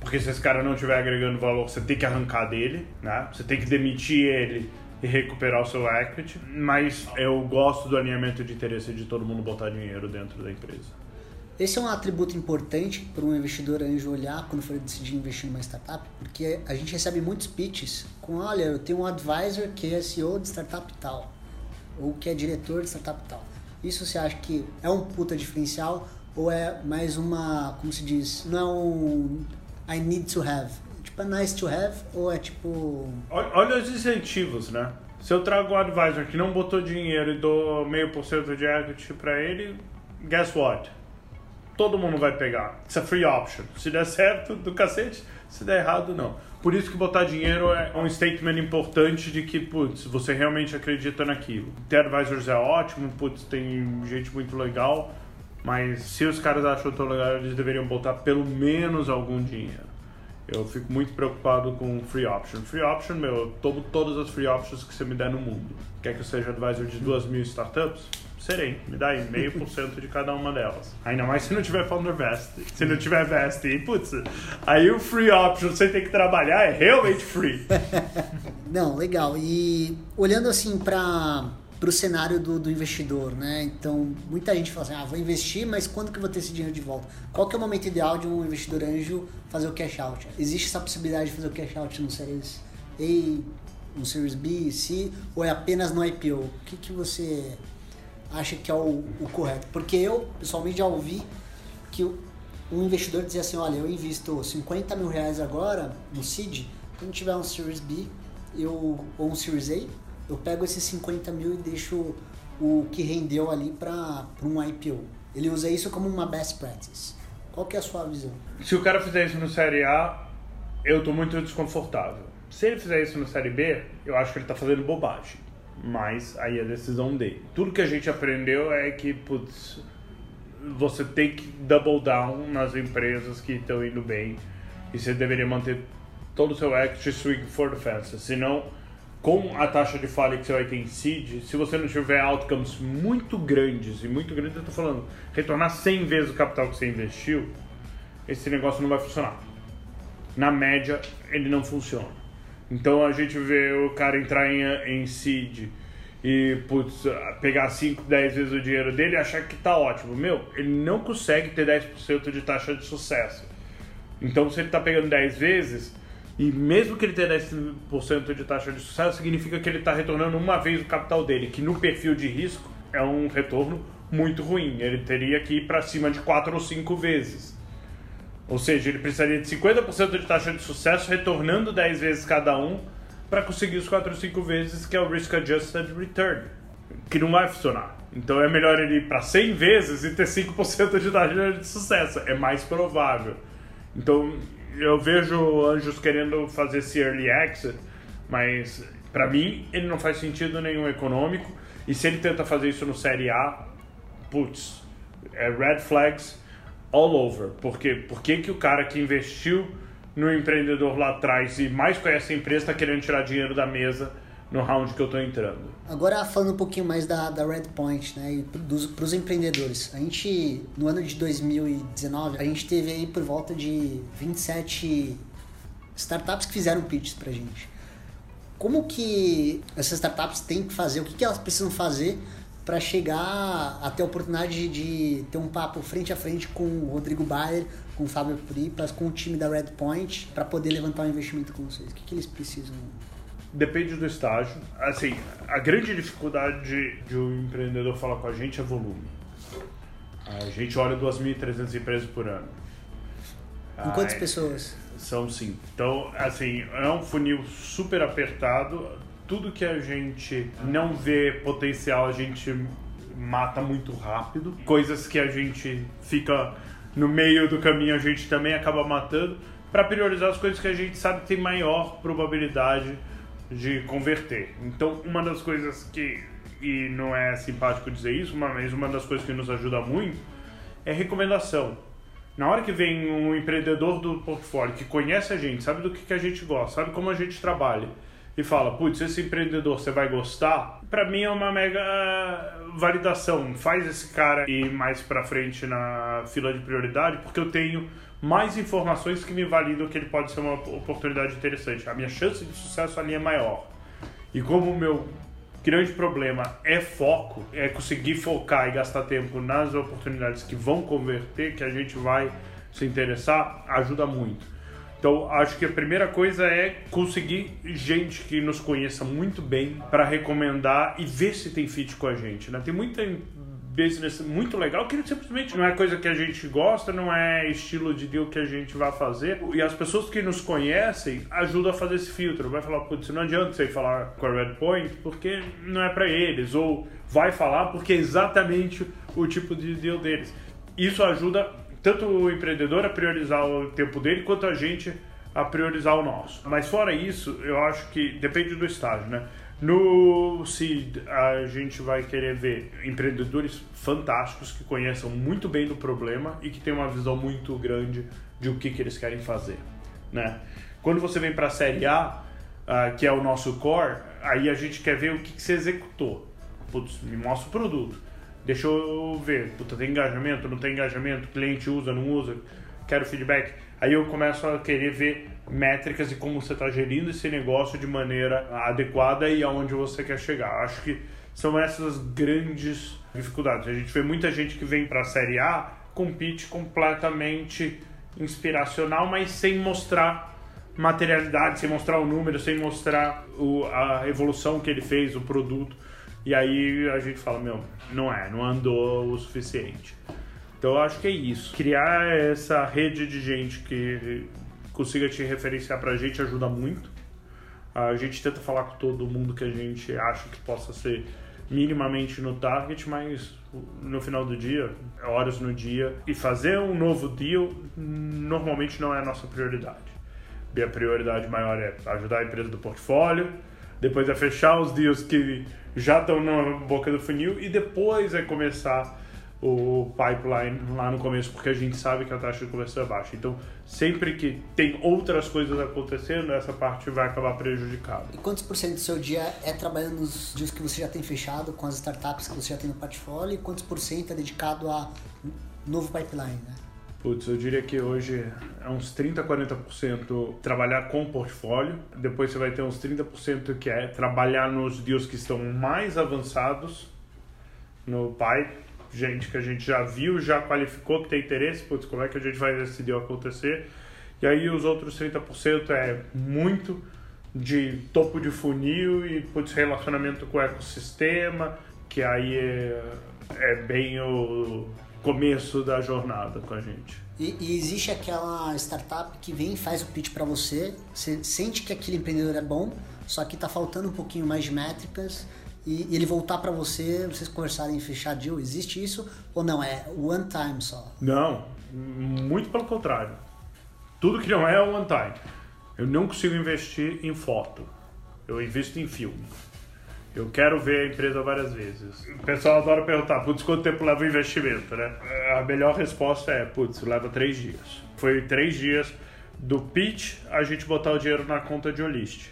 porque se esse cara não estiver agregando valor, você tem que arrancar dele, né? Você tem que demitir ele e recuperar o seu equity. Mas eu gosto do alinhamento de interesse de todo mundo botar dinheiro dentro da empresa. Esse é um atributo importante para um investidor anjo olhar quando for decidir investir numa startup, porque a gente recebe muitos pitches com, olha, eu tenho um advisor que é CEO de startup tal, ou que é diretor de startup tal. Isso você acha que é um puta diferencial ou é mais uma, como se diz, não é um I need to have? Tipo, é nice to have ou é tipo. Olha os incentivos, né? Se eu trago um advisor que não botou dinheiro e dou meio por cento de equity para ele, guess what? Todo mundo vai pegar. It's a free option. Se der certo, do cacete. Se der errado, não. Por isso que botar dinheiro é um statement importante de que, putz, você realmente acredita naquilo. Ter advisors é ótimo, putz, tem gente muito legal mas se os caras acham tão legal, eles deveriam botar pelo menos algum dinheiro. Eu fico muito preocupado com free option. Free option, meu, eu tomo todas as free options que você me der no mundo. Quer que eu seja advisor de duas mil startups? Serei. Me dá aí meio por cento de cada uma delas. Ainda mais se não tiver founder vest. Se não tiver vest, e putz, aí o free option você tem que trabalhar é realmente free. não, legal. E olhando assim para para o cenário do, do, investidor, né? Então, muita gente fala assim, ah, vou investir, mas quando que eu vou ter esse dinheiro de volta? Qual que é o momento ideal de um investidor anjo fazer o cash out? Existe essa possibilidade de fazer o cash out no Series A, no Series B, C, ou é apenas no IPO? O que, que você acha que é o, o correto? Porque eu, pessoalmente, já ouvi que um investidor dizia assim, olha, eu invisto 50 mil reais agora no seed, quando tiver um Series B eu, ou um Series A, eu pego esses 50 mil e deixo o que rendeu ali para um IPO. Ele usa isso como uma best practice. Qual que é a sua visão? Se o cara fizer isso no Série A, eu estou muito desconfortável. Se ele fizer isso no Série B, eu acho que ele está fazendo bobagem. Mas aí é decisão dele. Tudo que a gente aprendeu é que, putz, você tem que double down nas empresas que estão indo bem. E você deveria manter todo o seu equity swing for the fences. Senão, com a taxa de falha que você vai ter em seed, se você não tiver outcomes muito grandes, e muito grandes eu estou falando, retornar 100 vezes o capital que você investiu, esse negócio não vai funcionar. Na média, ele não funciona. Então a gente vê o cara entrar em, em seed e putz, pegar 5, 10 vezes o dinheiro dele e achar que tá ótimo. Meu, ele não consegue ter 10% de taxa de sucesso. Então se ele está pegando 10 vezes, e mesmo que ele tenha 10% de taxa de sucesso, significa que ele está retornando uma vez o capital dele, que no perfil de risco é um retorno muito ruim. Ele teria que ir para cima de 4 ou 5 vezes. Ou seja, ele precisaria de 50% de taxa de sucesso, retornando 10 vezes cada um, para conseguir os 4 ou 5 vezes, que é o Risk Adjusted Return, que não vai funcionar. Então é melhor ele ir para 100 vezes e ter 5% de taxa de sucesso. É mais provável. Então eu vejo anjos querendo fazer esse early access, mas para mim ele não faz sentido nenhum econômico. E se ele tenta fazer isso no Série A, putz, é red flags all over. Porque por que, o cara que investiu no empreendedor lá atrás e mais conhece a empresa está querendo tirar dinheiro da mesa no round que eu estou entrando. Agora falando um pouquinho mais da, da Red Point, né, para os empreendedores. A gente, no ano de 2019, a gente teve aí por volta de 27 startups que fizeram pitches para gente. Como que essas startups têm que fazer, o que, que elas precisam fazer para chegar a ter a oportunidade de ter um papo frente a frente com o Rodrigo Bayer, com o Fábio Pripas, com o time da Red Point, para poder levantar um investimento com vocês? O que, que eles precisam? Depende do estágio. Assim, a grande dificuldade de, de um empreendedor falar com a gente é volume. A gente olha 2.300 empresas por ano. Com quantas pessoas? São sim. Então, assim, é um funil super apertado tudo que a gente não vê potencial, a gente mata muito rápido. Coisas que a gente fica no meio do caminho, a gente também acaba matando para priorizar as coisas que a gente sabe que tem maior probabilidade de converter. Então, uma das coisas que e não é simpático dizer isso, mas uma das coisas que nos ajuda muito é recomendação. Na hora que vem um empreendedor do portfólio que conhece a gente, sabe do que, que a gente gosta, sabe como a gente trabalha, e fala, putz, esse empreendedor você vai gostar, para mim é uma mega validação. Faz esse cara ir mais para frente na fila de prioridade, porque eu tenho mais informações que me validam que ele pode ser uma oportunidade interessante. A minha chance de sucesso ali é maior. E como o meu grande problema é foco, é conseguir focar e gastar tempo nas oportunidades que vão converter, que a gente vai se interessar, ajuda muito. Então, acho que a primeira coisa é conseguir gente que nos conheça muito bem para recomendar e ver se tem fit com a gente. Né? Tem muita business muito legal que simplesmente não é coisa que a gente gosta, não é estilo de deal que a gente vai fazer. E as pessoas que nos conhecem ajudam a fazer esse filtro. Vai falar, putz, não adianta você falar com a Red Point porque não é para eles. Ou vai falar porque é exatamente o tipo de deal deles. Isso ajuda tanto o empreendedor a priorizar o tempo dele, quanto a gente a priorizar o nosso. Mas fora isso, eu acho que depende do estágio, né? No Seed, a gente vai querer ver empreendedores fantásticos que conheçam muito bem do problema e que tenham uma visão muito grande de o que, que eles querem fazer, né? Quando você vem para a série A, uh, que é o nosso core, aí a gente quer ver o que, que você executou. Putz, me mostra o produto Deixa eu ver, puta, tem engajamento, não tem engajamento, cliente usa, não usa, quero feedback. Aí eu começo a querer ver métricas e como você está gerindo esse negócio de maneira adequada e aonde você quer chegar. Acho que são essas grandes dificuldades. A gente vê muita gente que vem para a Série A com pitch completamente inspiracional, mas sem mostrar materialidade, sem mostrar o número, sem mostrar o, a evolução que ele fez, o produto. E aí a gente fala, meu, não é, não andou o suficiente. Então eu acho que é isso. Criar essa rede de gente que consiga te referenciar pra gente ajuda muito. A gente tenta falar com todo mundo que a gente acha que possa ser minimamente no target, mas no final do dia, horas no dia, e fazer um novo deal normalmente não é a nossa prioridade. a prioridade maior é ajudar a empresa do portfólio, depois é fechar os deals que já estão na boca do funil e depois é começar o pipeline lá no começo, porque a gente sabe que a taxa de conversão é baixa. Então, sempre que tem outras coisas acontecendo, essa parte vai acabar prejudicada. E quantos por cento do seu dia é trabalhando nos dias que você já tem fechado, com as startups que você já tem no portfólio, e quantos por cento é dedicado a novo pipeline, né? Putz, eu diria que hoje é uns 30, 40% trabalhar com portfólio. Depois você vai ter uns 30% que é trabalhar nos deals que estão mais avançados no pipe. Gente que a gente já viu, já qualificou que tem interesse. Putz, como é que a gente vai decidir acontecer? E aí os outros 30% é muito de topo de funil e putz, relacionamento com o ecossistema, que aí é, é bem o começo da jornada com a gente. E, e, existe aquela startup que vem e faz o pitch para você, você sente que aquele empreendedor é bom, só que está faltando um pouquinho mais de métricas e, e ele voltar para você, vocês conversarem em fechar deal. Existe isso ou não? É one time só? Não, muito pelo contrário. Tudo que não é one time. Eu não consigo investir em foto. Eu invisto em filme. Eu quero ver a empresa várias vezes. O pessoal adora perguntar, putz, quanto tempo leva o investimento, né? A melhor resposta é, putz, leva três dias. Foi três dias do pitch a gente botar o dinheiro na conta de Olist.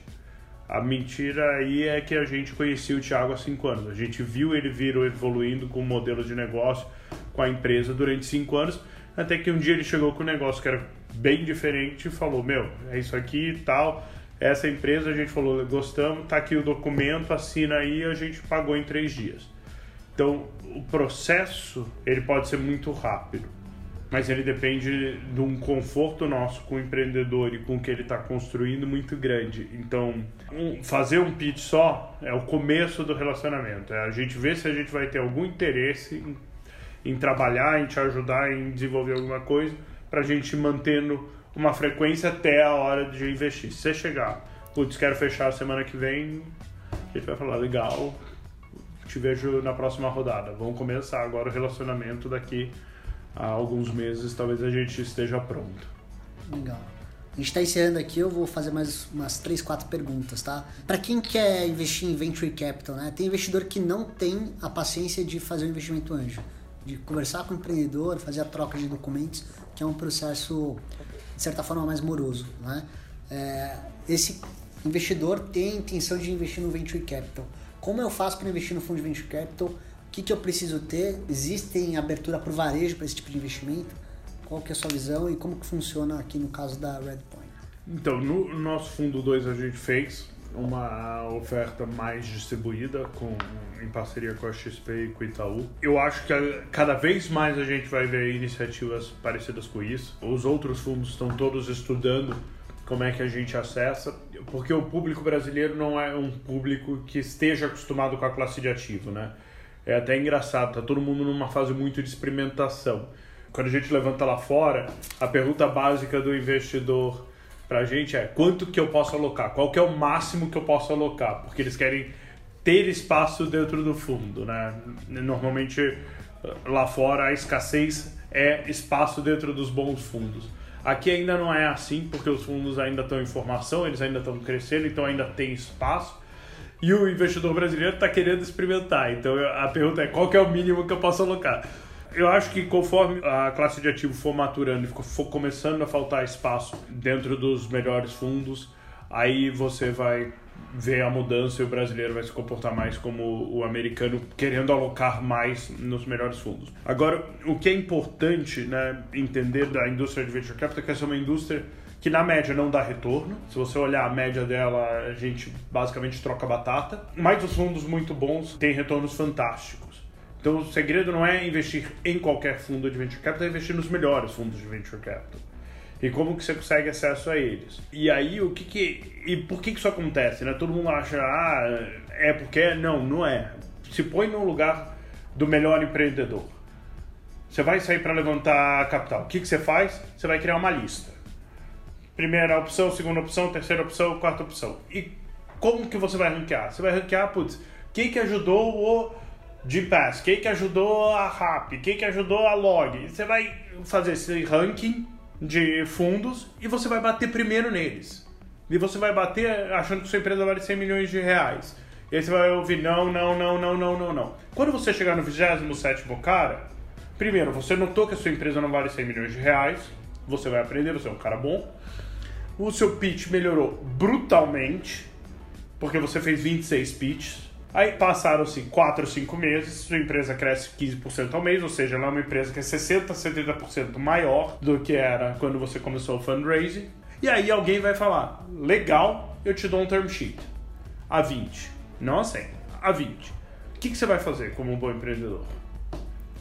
A mentira aí é que a gente conhecia o Thiago há cinco anos. A gente viu ele vir evoluindo com o modelo de negócio com a empresa durante cinco anos, até que um dia ele chegou com um negócio que era bem diferente e falou: Meu, é isso aqui e tal. Essa empresa a gente falou: Gostamos, tá aqui o documento, assina aí. A gente pagou em três dias. Então, o processo ele pode ser muito rápido mas ele depende de um conforto nosso com o empreendedor e com o que ele está construindo muito grande. Então, um, fazer um pitch só é o começo do relacionamento. É a gente ver se a gente vai ter algum interesse em, em trabalhar, em te ajudar, em desenvolver alguma coisa, para a gente mantendo uma frequência até a hora de investir. Se você chegar, putz, quero fechar a semana que vem, a gente vai falar, legal, te vejo na próxima rodada. Vamos começar agora o relacionamento daqui há alguns meses talvez a gente esteja pronto. Legal. A gente está encerrando aqui, eu vou fazer mais umas três, quatro perguntas, tá? Para quem quer investir em venture capital, né? Tem investidor que não tem a paciência de fazer um investimento anjo, de conversar com o empreendedor, fazer a troca de documentos, que é um processo de certa forma mais moroso, né? É, esse investidor tem a intenção de investir no venture capital. Como eu faço para investir no fundo de venture capital? que, que eu preciso ter? Existe abertura para o varejo para esse tipo de investimento? Qual que é a sua visão e como que funciona aqui no caso da Redpoint? Então, no nosso fundo 2 a gente fez uma oferta mais distribuída com, em parceria com a XP e com o Itaú. Eu acho que cada vez mais a gente vai ver iniciativas parecidas com isso. Os outros fundos estão todos estudando como é que a gente acessa, porque o público brasileiro não é um público que esteja acostumado com a classe de ativo, né? É até engraçado, tá todo mundo numa fase muito de experimentação. Quando a gente levanta lá fora, a pergunta básica do investidor para a gente é quanto que eu posso alocar? Qual que é o máximo que eu posso alocar? Porque eles querem ter espaço dentro do fundo, né? Normalmente lá fora a escassez é espaço dentro dos bons fundos. Aqui ainda não é assim, porque os fundos ainda estão em formação, eles ainda estão crescendo, então ainda tem espaço e o investidor brasileiro está querendo experimentar. Então a pergunta é qual é o mínimo que eu posso alocar? Eu acho que conforme a classe de ativo for maturando e for começando a faltar espaço dentro dos melhores fundos, aí você vai ver a mudança e o brasileiro vai se comportar mais como o americano, querendo alocar mais nos melhores fundos. Agora, o que é importante né, entender da indústria de venture capital é que essa é uma indústria que na média não dá retorno. Se você olhar a média dela, a gente basicamente troca batata. Mas os fundos muito bons têm retornos fantásticos. Então o segredo não é investir em qualquer fundo de venture capital, é investir nos melhores fundos de venture capital. E como que você consegue acesso a eles? E aí o que que e por que que isso acontece, né? Todo mundo acha ah, é porque não, não é. Se põe no lugar do melhor empreendedor. Você vai sair para levantar capital. O que que você faz? Você vai criar uma lista primeira opção, segunda opção, terceira opção, quarta opção. E como que você vai ranquear? Você vai ranquear, putz, quem que ajudou o GPass, quem que ajudou a RAP, quem que ajudou a Log. Você vai fazer esse ranking de fundos e você vai bater primeiro neles. E você vai bater achando que sua empresa vale 100 milhões de reais. E aí você vai ouvir não, não, não, não, não, não, não. Quando você chegar no 27 cara, primeiro, você notou que a sua empresa não vale 100 milhões de reais, você vai aprender, você é um cara bom o seu pitch melhorou brutalmente, porque você fez 26 pitches. Aí passaram-se 4 ou 5 meses, sua empresa cresce 15% ao mês, ou seja, ela é uma empresa que é 60%, 70% maior do que era quando você começou o fundraising. E aí alguém vai falar: legal, eu te dou um term sheet a 20, não a 100, a 20. O que, que você vai fazer como um bom empreendedor?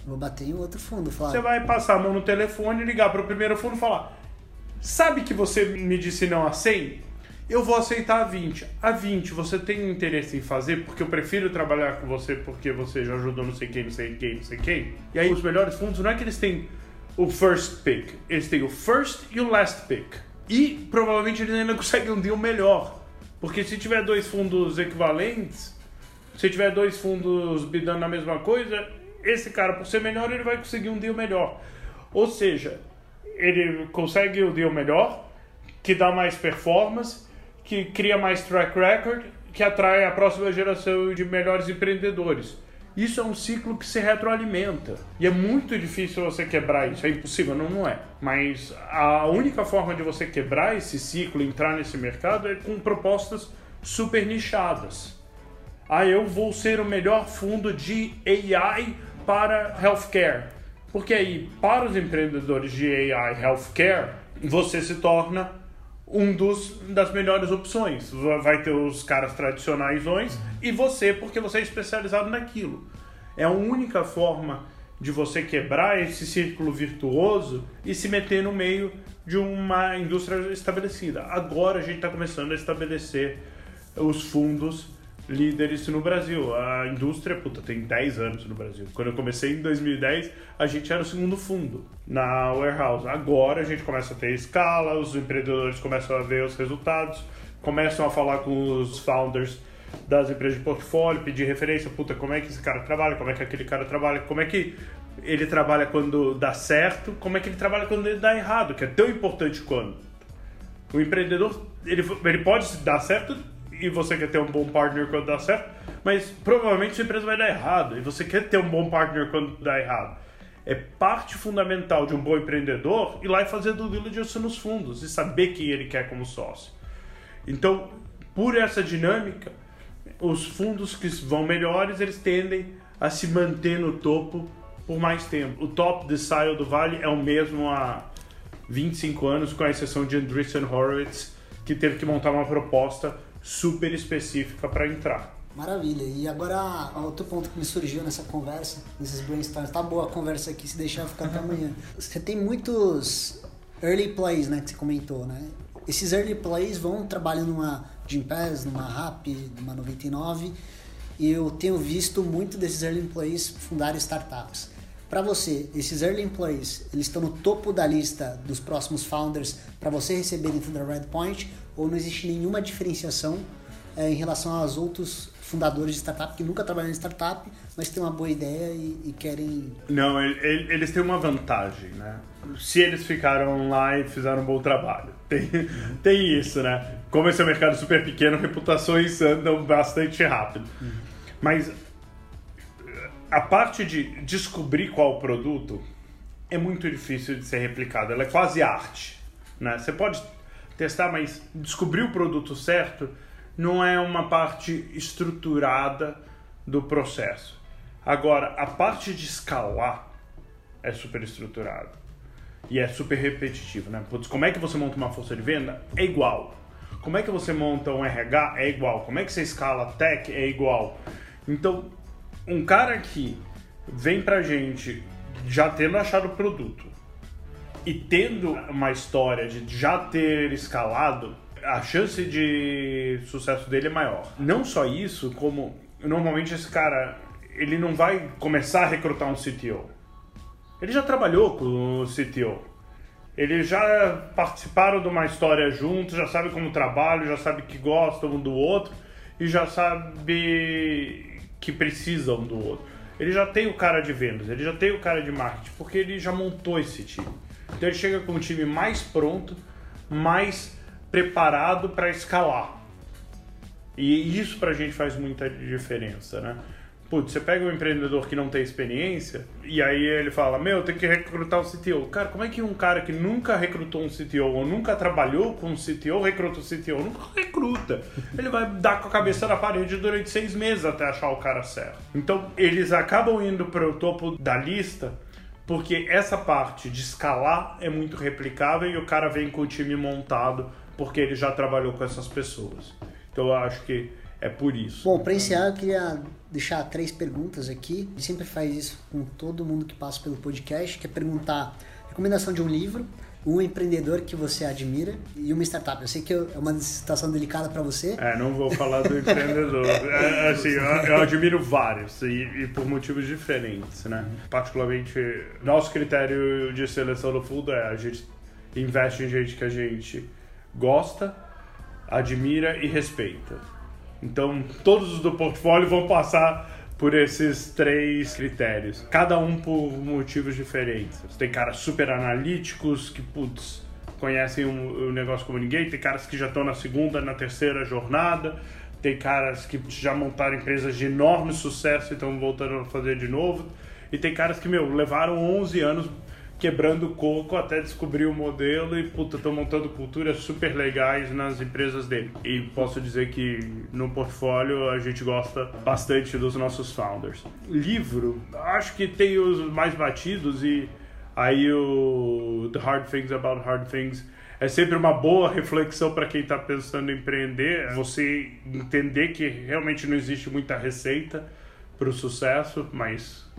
Vou bater em outro fundo, falar. Você vai passar a mão no telefone, ligar para o primeiro fundo e falar: Sabe que você me disse não a 100? Eu vou aceitar a 20. A 20 você tem interesse em fazer porque eu prefiro trabalhar com você porque você já ajudou não sei quem, não sei quem, não sei quem. E aí os melhores fundos não é que eles têm o first pick, eles têm o first e o last pick. E provavelmente eles ainda conseguem um deal melhor. Porque se tiver dois fundos equivalentes, se tiver dois fundos bidando na mesma coisa, esse cara, por ser melhor, ele vai conseguir um deal melhor. Ou seja, ele consegue o deal melhor, que dá mais performance, que cria mais track record, que atrai a próxima geração de melhores empreendedores. isso é um ciclo que se retroalimenta. E é muito difícil você quebrar isso. É impossível, não, não é. Mas a única forma de você quebrar esse ciclo, entrar nesse mercado, é com propostas super nichadas. Ah, eu vou ser o melhor fundo de AI para healthcare. Porque aí, para os empreendedores de AI healthcare, você se torna um dos das melhores opções. Vai ter os caras tradicionais e você, porque você é especializado naquilo. É a única forma de você quebrar esse círculo virtuoso e se meter no meio de uma indústria estabelecida. Agora a gente está começando a estabelecer os fundos líderes no Brasil. A indústria, puta, tem 10 anos no Brasil. Quando eu comecei em 2010, a gente era o segundo fundo na warehouse. Agora a gente começa a ter escala, os empreendedores começam a ver os resultados, começam a falar com os founders das empresas de portfólio, pedir referência, puta, como é que esse cara trabalha, como é que aquele cara trabalha, como é que ele trabalha quando dá certo, como é que ele trabalha quando ele dá errado, que é tão importante quanto. O empreendedor, ele, ele pode dar certo e você quer ter um bom partner quando dá certo, mas provavelmente sua empresa vai dar errado e você quer ter um bom partner quando dá errado. É parte fundamental de um bom empreendedor ir lá e fazer due diligence nos fundos e saber quem ele quer como sócio. Então, por essa dinâmica, os fundos que vão melhores, eles tendem a se manter no topo por mais tempo. O top decile do Vale é o mesmo há 25 anos, com a exceção de Andreessen Horowitz, que teve que montar uma proposta super específica para entrar. Maravilha. E agora, outro ponto que me surgiu nessa conversa, nesses brainstorms, tá boa a conversa aqui, se deixar ficar até amanhã. Você tem muitos early plays, né, que você comentou, né? Esses early plays vão trabalhando numa Gympass, numa RAP, numa 99, e eu tenho visto muito desses early plays fundar startups. Para você, esses early employees, eles estão no topo da lista dos próximos founders para você receber dentro da Redpoint ou não existe nenhuma diferenciação é, em relação aos outros fundadores de startup que nunca trabalharam em startup, mas têm uma boa ideia e, e querem. Não, ele, eles têm uma vantagem, né? Se eles ficaram lá e fizeram um bom trabalho. Tem, tem isso, né? Como esse é um mercado super pequeno, reputações andam bastante rápido. Mas a parte de descobrir qual produto é muito difícil de ser replicada. Ela é quase arte. Né? Você pode testar, mas descobrir o produto certo não é uma parte estruturada do processo. Agora, a parte de escalar é super estruturada e é super repetitivo, né? Putz, como é que você monta uma força de venda? É igual. Como é que você monta um RH? É igual. Como é que você escala tech? É igual. Então, um cara que vem pra gente já tendo achado o produto e tendo uma história de já ter escalado, a chance de sucesso dele é maior. Não só isso, como normalmente esse cara ele não vai começar a recrutar um CTO. Ele já trabalhou com o CTO. Eles já participaram de uma história juntos, já sabe como trabalham, já sabe que gostam um do outro e já sabe que precisam do outro. Ele já tem o cara de vendas, ele já tem o cara de marketing, porque ele já montou esse time. Então ele chega com um time mais pronto, mais preparado para escalar. E isso para a gente faz muita diferença, né? Putz, você pega um empreendedor que não tem experiência e aí ele fala: Meu, tem que recrutar um CTO. Cara, como é que um cara que nunca recrutou um CTO ou nunca trabalhou com um CTO recruta um CTO? Nunca recruta. Ele vai dar com a cabeça na parede durante seis meses até achar o cara certo. Então, eles acabam indo para o topo da lista porque essa parte de escalar é muito replicável e o cara vem com o time montado porque ele já trabalhou com essas pessoas. Então, eu acho que é por isso. Bom, para encerrar, eu queria deixar três perguntas aqui. A gente sempre faz isso com todo mundo que passa pelo podcast, que é perguntar recomendação de um livro, um empreendedor que você admira e uma startup. Eu sei que é uma situação delicada para você. É, não vou falar do empreendedor. É, assim, eu, eu, admiro vários e, e, por motivos diferentes, né? Particularmente, nosso critério de seleção do fundo é a gente investe em gente que a gente gosta, admira e respeita. Então, todos os do portfólio vão passar por esses três critérios, cada um por motivos diferentes. Tem caras super analíticos que, putz, conhecem o um, um negócio como ninguém, tem caras que já estão na segunda, na terceira jornada, tem caras que já montaram empresas de enorme sucesso e estão voltando a fazer de novo. E tem caras que, meu, levaram 11 anos quebrando coco até descobrir o modelo e, puta, estão montando culturas super legais nas empresas dele. E posso dizer que no portfólio a gente gosta bastante dos nossos founders. Livro, acho que tem os mais batidos e aí o The Hard Things About Hard Things é sempre uma boa reflexão para quem está pensando em empreender. Você entender que realmente não existe muita receita para o sucesso, mas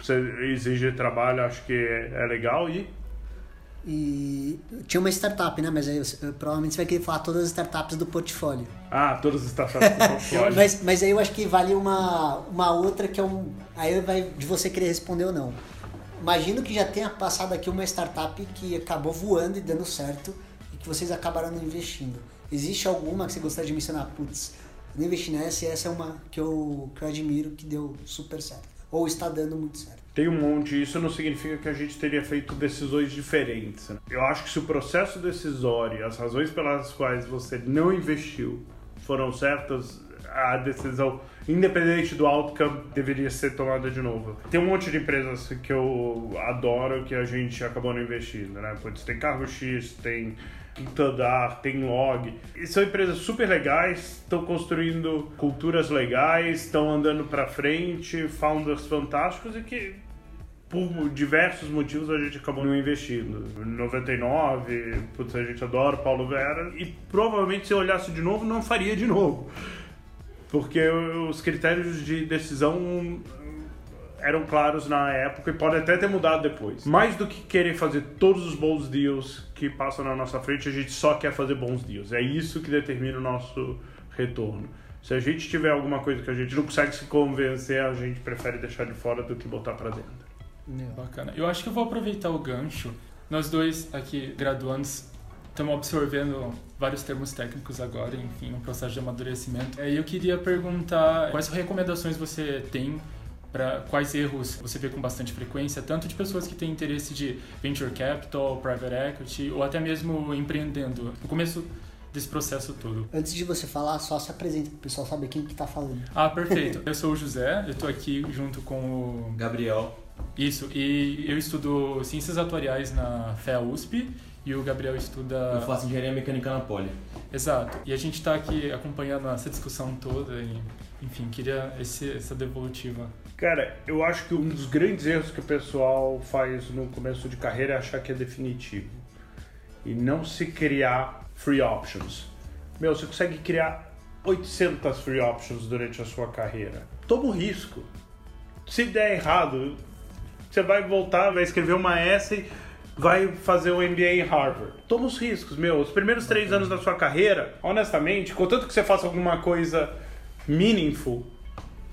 você exige trabalho, acho que é, é legal e e tinha uma startup, né? Mas aí, provavelmente você vai querer falar todas as startups do portfólio. Ah, todas as startups do portfólio. mas, mas aí eu acho que vale uma, uma outra que é um. Aí vai de você querer responder ou não. Imagino que já tenha passado aqui uma startup que acabou voando e dando certo e que vocês acabaram não investindo. Existe alguma que você gostaria de mencionar? Putz, não investi nessa e essa é uma que eu, que eu admiro que deu super certo. Ou está dando muito certo. Tem um monte, isso não significa que a gente teria feito decisões diferentes. Né? Eu acho que se o processo decisório, as razões pelas quais você não investiu foram certas, a decisão, independente do outcome, deveria ser tomada de novo. Tem um monte de empresas que eu adoro que a gente acabou não investindo, né? Putz, tem Cargo X, tem Tandar, tem Log. São empresas super legais, estão construindo culturas legais, estão andando para frente, founders fantásticos e que por diversos motivos a gente acabou não investindo. 99, putz, a gente adora o Paulo Vera e provavelmente se eu olhasse de novo não faria de novo. Porque os critérios de decisão eram claros na época e podem até ter mudado depois. Mais do que querer fazer todos os bons deals que passam na nossa frente, a gente só quer fazer bons deals. É isso que determina o nosso retorno. Se a gente tiver alguma coisa que a gente não consegue se convencer, a gente prefere deixar de fora do que botar para dentro. Bacana. Eu acho que eu vou aproveitar o gancho. Nós dois aqui, graduandos, estamos absorvendo vários termos técnicos agora, enfim, no processo de amadurecimento. E eu queria perguntar quais recomendações você tem para quais erros você vê com bastante frequência, tanto de pessoas que têm interesse de venture capital, private equity ou até mesmo empreendendo. No começo desse processo todo. Antes de você falar, só se apresenta para o pessoal saber quem que está falando. Ah, perfeito. Eu sou o José, eu estou aqui junto com o Gabriel. Isso, e eu estudo Ciências Atuariais na FEA USP e o Gabriel estuda... Eu faço Engenharia Mecânica na Poli. Exato. E a gente está aqui acompanhando essa discussão toda e, enfim, queria esse, essa devolutiva. Cara, eu acho que um dos grandes erros que o pessoal faz no começo de carreira é achar que é definitivo. E não se criar free options. Meu, você consegue criar 800 free options durante a sua carreira. Toma o risco. Se der errado, você vai voltar, vai escrever uma essay, vai fazer um MBA em Harvard. Toma os riscos, meu. Os primeiros três anos da sua carreira, honestamente, contanto que você faça alguma coisa meaningful,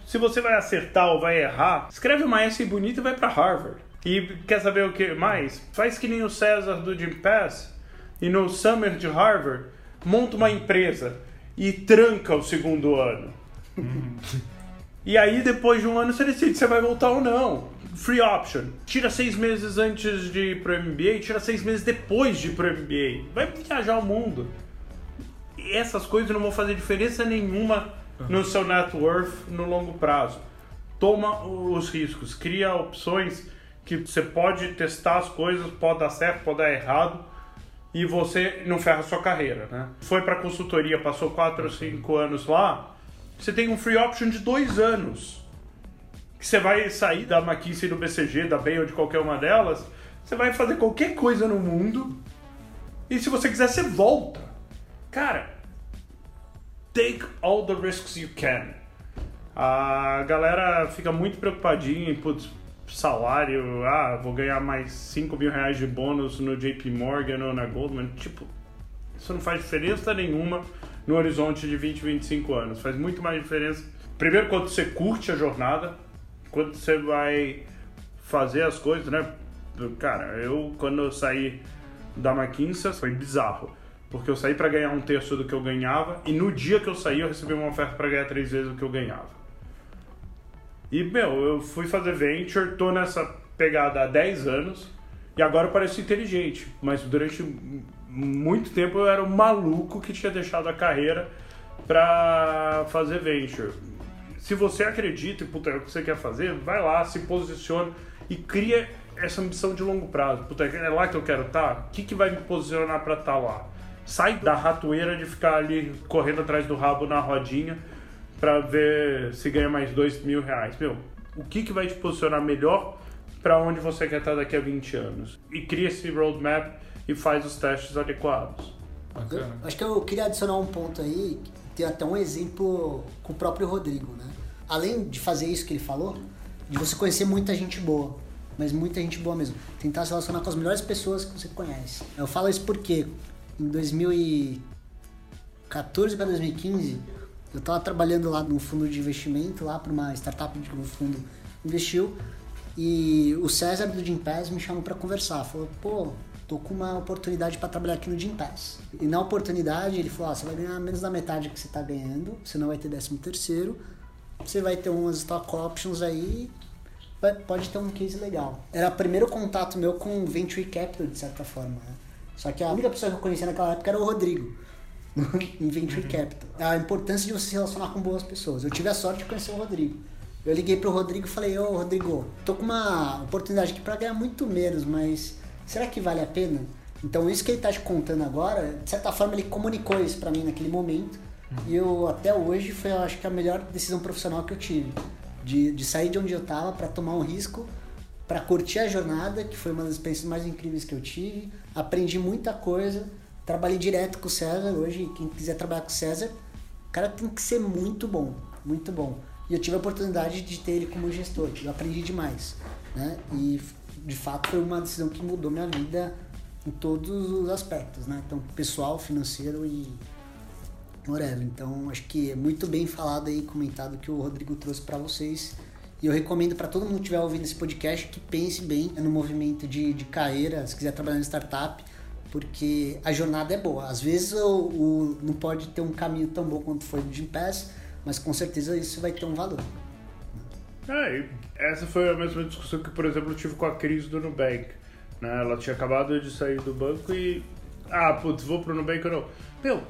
se você vai acertar ou vai errar, escreve uma essay bonita e vai para Harvard. E quer saber o que mais? Faz que nem o César do Jim Pass e no Summer de Harvard, monta uma empresa e tranca o segundo ano. e aí, depois de um ano, você decide se vai voltar ou não free option. Tira seis meses antes de ir pro MBA, tira seis meses depois de ir pro MBA. Vai viajar o mundo. E essas coisas não vão fazer diferença nenhuma no seu net worth no longo prazo. Toma os riscos, cria opções que você pode testar as coisas, pode dar certo, pode dar errado e você não ferra a sua carreira, né? Foi para consultoria, passou 4 ou 5 anos lá, você tem um free option de dois anos que você vai sair da McKinsey do BCG, da Bain ou de qualquer uma delas, você vai fazer qualquer coisa no mundo e se você quiser, você volta. Cara, take all the risks you can. A galera fica muito preocupadinha em putz, salário, ah, vou ganhar mais 5 mil reais de bônus no JP Morgan ou na Goldman. Tipo, isso não faz diferença nenhuma no horizonte de 20, 25 anos. Faz muito mais diferença. Primeiro, quando você curte a jornada, quando você vai fazer as coisas, né? Cara, eu quando eu saí da McKinsey foi bizarro. Porque eu saí para ganhar um terço do que eu ganhava e no dia que eu saí eu recebi uma oferta para ganhar três vezes o que eu ganhava. E, meu, eu fui fazer venture, tô nessa pegada há 10 anos e agora eu pareço inteligente. Mas durante muito tempo eu era um maluco que tinha deixado a carreira para fazer venture. Se você acredita e puta, é o que você quer fazer, vai lá, se posiciona e cria essa ambição de longo prazo. Puta, é lá que eu quero estar? O que, que vai me posicionar para estar lá? Sai da ratoeira de ficar ali correndo atrás do rabo na rodinha para ver se ganha mais dois mil reais. Meu, o que, que vai te posicionar melhor para onde você quer estar daqui a 20 anos? E cria esse roadmap e faz os testes adequados. Bacana. Eu, acho que eu queria adicionar um ponto aí, tem até um exemplo com o próprio Rodrigo, né? Além de fazer isso que ele falou, de você conhecer muita gente boa, mas muita gente boa mesmo. Tentar se relacionar com as melhores pessoas que você conhece. Eu falo isso porque em 2014 para 2015, eu estava trabalhando lá num fundo de investimento, lá para uma startup que o fundo investiu, e o César do Gimpass me chamou para conversar. Falou, pô, tô com uma oportunidade para trabalhar aqui no Gimpass. E na oportunidade ele falou, ah, você vai ganhar menos da metade que você está ganhando, você não vai ter décimo terceiro, você vai ter umas stock options aí, pode ter um case legal. Era o primeiro contato meu com Venture Capital, de certa forma. Né? Só que a única pessoa que eu conhecia naquela época era o Rodrigo, em Venture Capital. A importância de você se relacionar com boas pessoas. Eu tive a sorte de conhecer o Rodrigo. Eu liguei pro Rodrigo e falei, ô Rodrigo, tô com uma oportunidade aqui para ganhar muito menos, mas será que vale a pena? Então isso que ele tá te contando agora, de certa forma ele comunicou isso para mim naquele momento. E eu até hoje foi, eu acho que a melhor decisão profissional que eu tive. De, de sair de onde eu tava para tomar um risco, para curtir a jornada, que foi uma das experiências mais incríveis que eu tive. Aprendi muita coisa. Trabalhei direto com o César. Hoje, quem quiser trabalhar com o César, o cara tem que ser muito bom, muito bom. E eu tive a oportunidade de ter ele como gestor. Eu aprendi demais, né? E de fato foi uma decisão que mudou minha vida em todos os aspectos, né? Então, pessoal, financeiro e whatever. Então, acho que é muito bem falado aí, comentado que o Rodrigo trouxe para vocês. E eu recomendo para todo mundo que estiver ouvindo esse podcast que pense bem no movimento de, de carreira, se quiser trabalhar em startup, porque a jornada é boa. Às vezes o, o- não pode ter um caminho tão bom quanto foi do Jim Pass, mas com certeza isso vai ter um valor. É, essa foi a mesma discussão que, por exemplo, eu tive com a Cris do Nubank. Né? Ela tinha acabado de sair do banco e. Ah, putz, vou pro Nubank ou não? Meu,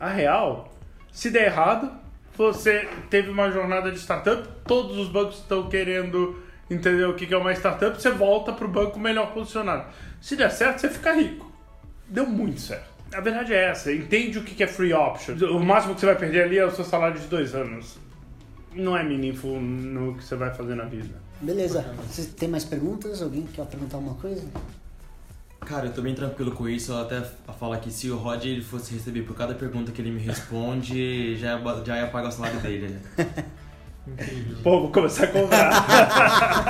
a real, se der errado, você teve uma jornada de startup, todos os bancos estão querendo entender o que é uma startup, você volta pro banco melhor posicionado. Se der certo, você fica rico. Deu muito certo. A verdade é essa, entende o que é free option. O máximo que você vai perder ali é o seu salário de dois anos. Não é meaningful no que você vai fazer na vida. Beleza. Vocês têm mais perguntas? Alguém quer perguntar alguma coisa? Cara, eu tô bem tranquilo com isso. Eu até falo que se o Rod ele fosse receber por cada pergunta que ele me responde, já ia, já ia pagar o salário dele. né? Incrível. Pô, vou começar a cobrar.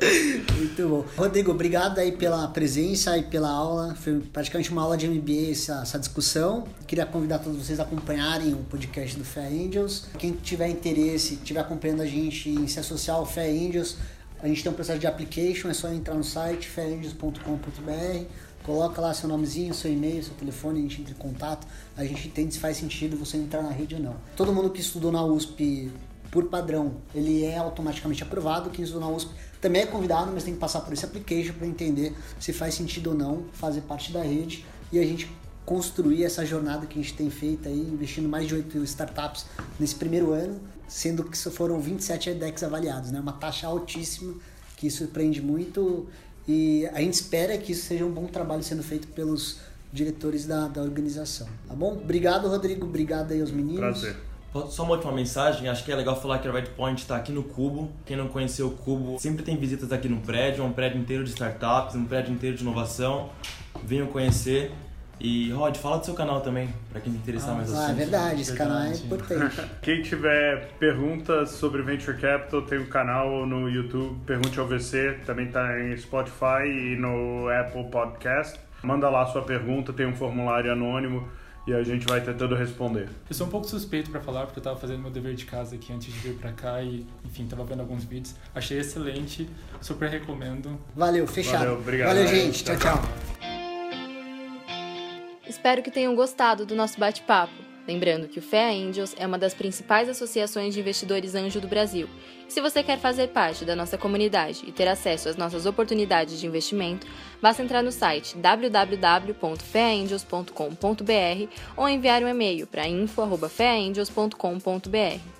Muito bom. Rodrigo, obrigado aí pela presença e pela aula. Foi praticamente uma aula de MBA essa, essa discussão. Queria convidar todos vocês a acompanharem o podcast do Fé Angels. Quem tiver interesse, estiver acompanhando a gente em se associar ao Fé Angels, a gente tem um processo de application, é só entrar no site feangels.com.br, coloca lá seu nomezinho, seu e-mail, seu telefone, a gente entra em contato, a gente entende se faz sentido você entrar na rede ou não. Todo mundo que estudou na USP por padrão, ele é automaticamente aprovado. Quem estudou na USP também é convidado, mas tem que passar por esse application para entender se faz sentido ou não fazer parte da rede e a gente construir essa jornada que a gente tem feito aí, investindo mais de oito startups nesse primeiro ano, sendo que foram 27 EDEX avaliados, né? Uma taxa altíssima que surpreende muito e a gente espera que isso seja um bom trabalho sendo feito pelos diretores da, da organização, tá bom? Obrigado, Rodrigo. Obrigado aí aos meninos. Prazer. Só uma última mensagem, acho que é legal falar que a Red Point está aqui no Cubo. Quem não conheceu o Cubo, sempre tem visitas aqui no prédio, é um prédio inteiro de startups, um prédio inteiro de inovação. Venham conhecer. E Rod, fala do seu canal também, para quem se interessar mais Ah, é assuntos. verdade, esse canal é importante. Quem tiver perguntas sobre Venture Capital, tem um canal no YouTube, Pergunte ao VC, também está em Spotify e no Apple Podcast. Manda lá sua pergunta, tem um formulário anônimo e a gente vai tentando responder. Eu sou um pouco suspeito pra falar, porque eu tava fazendo meu dever de casa aqui antes de vir pra cá e, enfim, tava vendo alguns vídeos. Achei excelente, super recomendo. Valeu, fechado. Valeu, obrigado. Valeu, gente. Tchau, tchau. Espero que tenham gostado do nosso bate-papo. Lembrando que o FEA Angels é uma das principais associações de investidores anjo do Brasil. E se você quer fazer parte da nossa comunidade e ter acesso às nossas oportunidades de investimento, basta entrar no site www.feaangels.com.br ou enviar um e-mail para info.feaangels.com.br.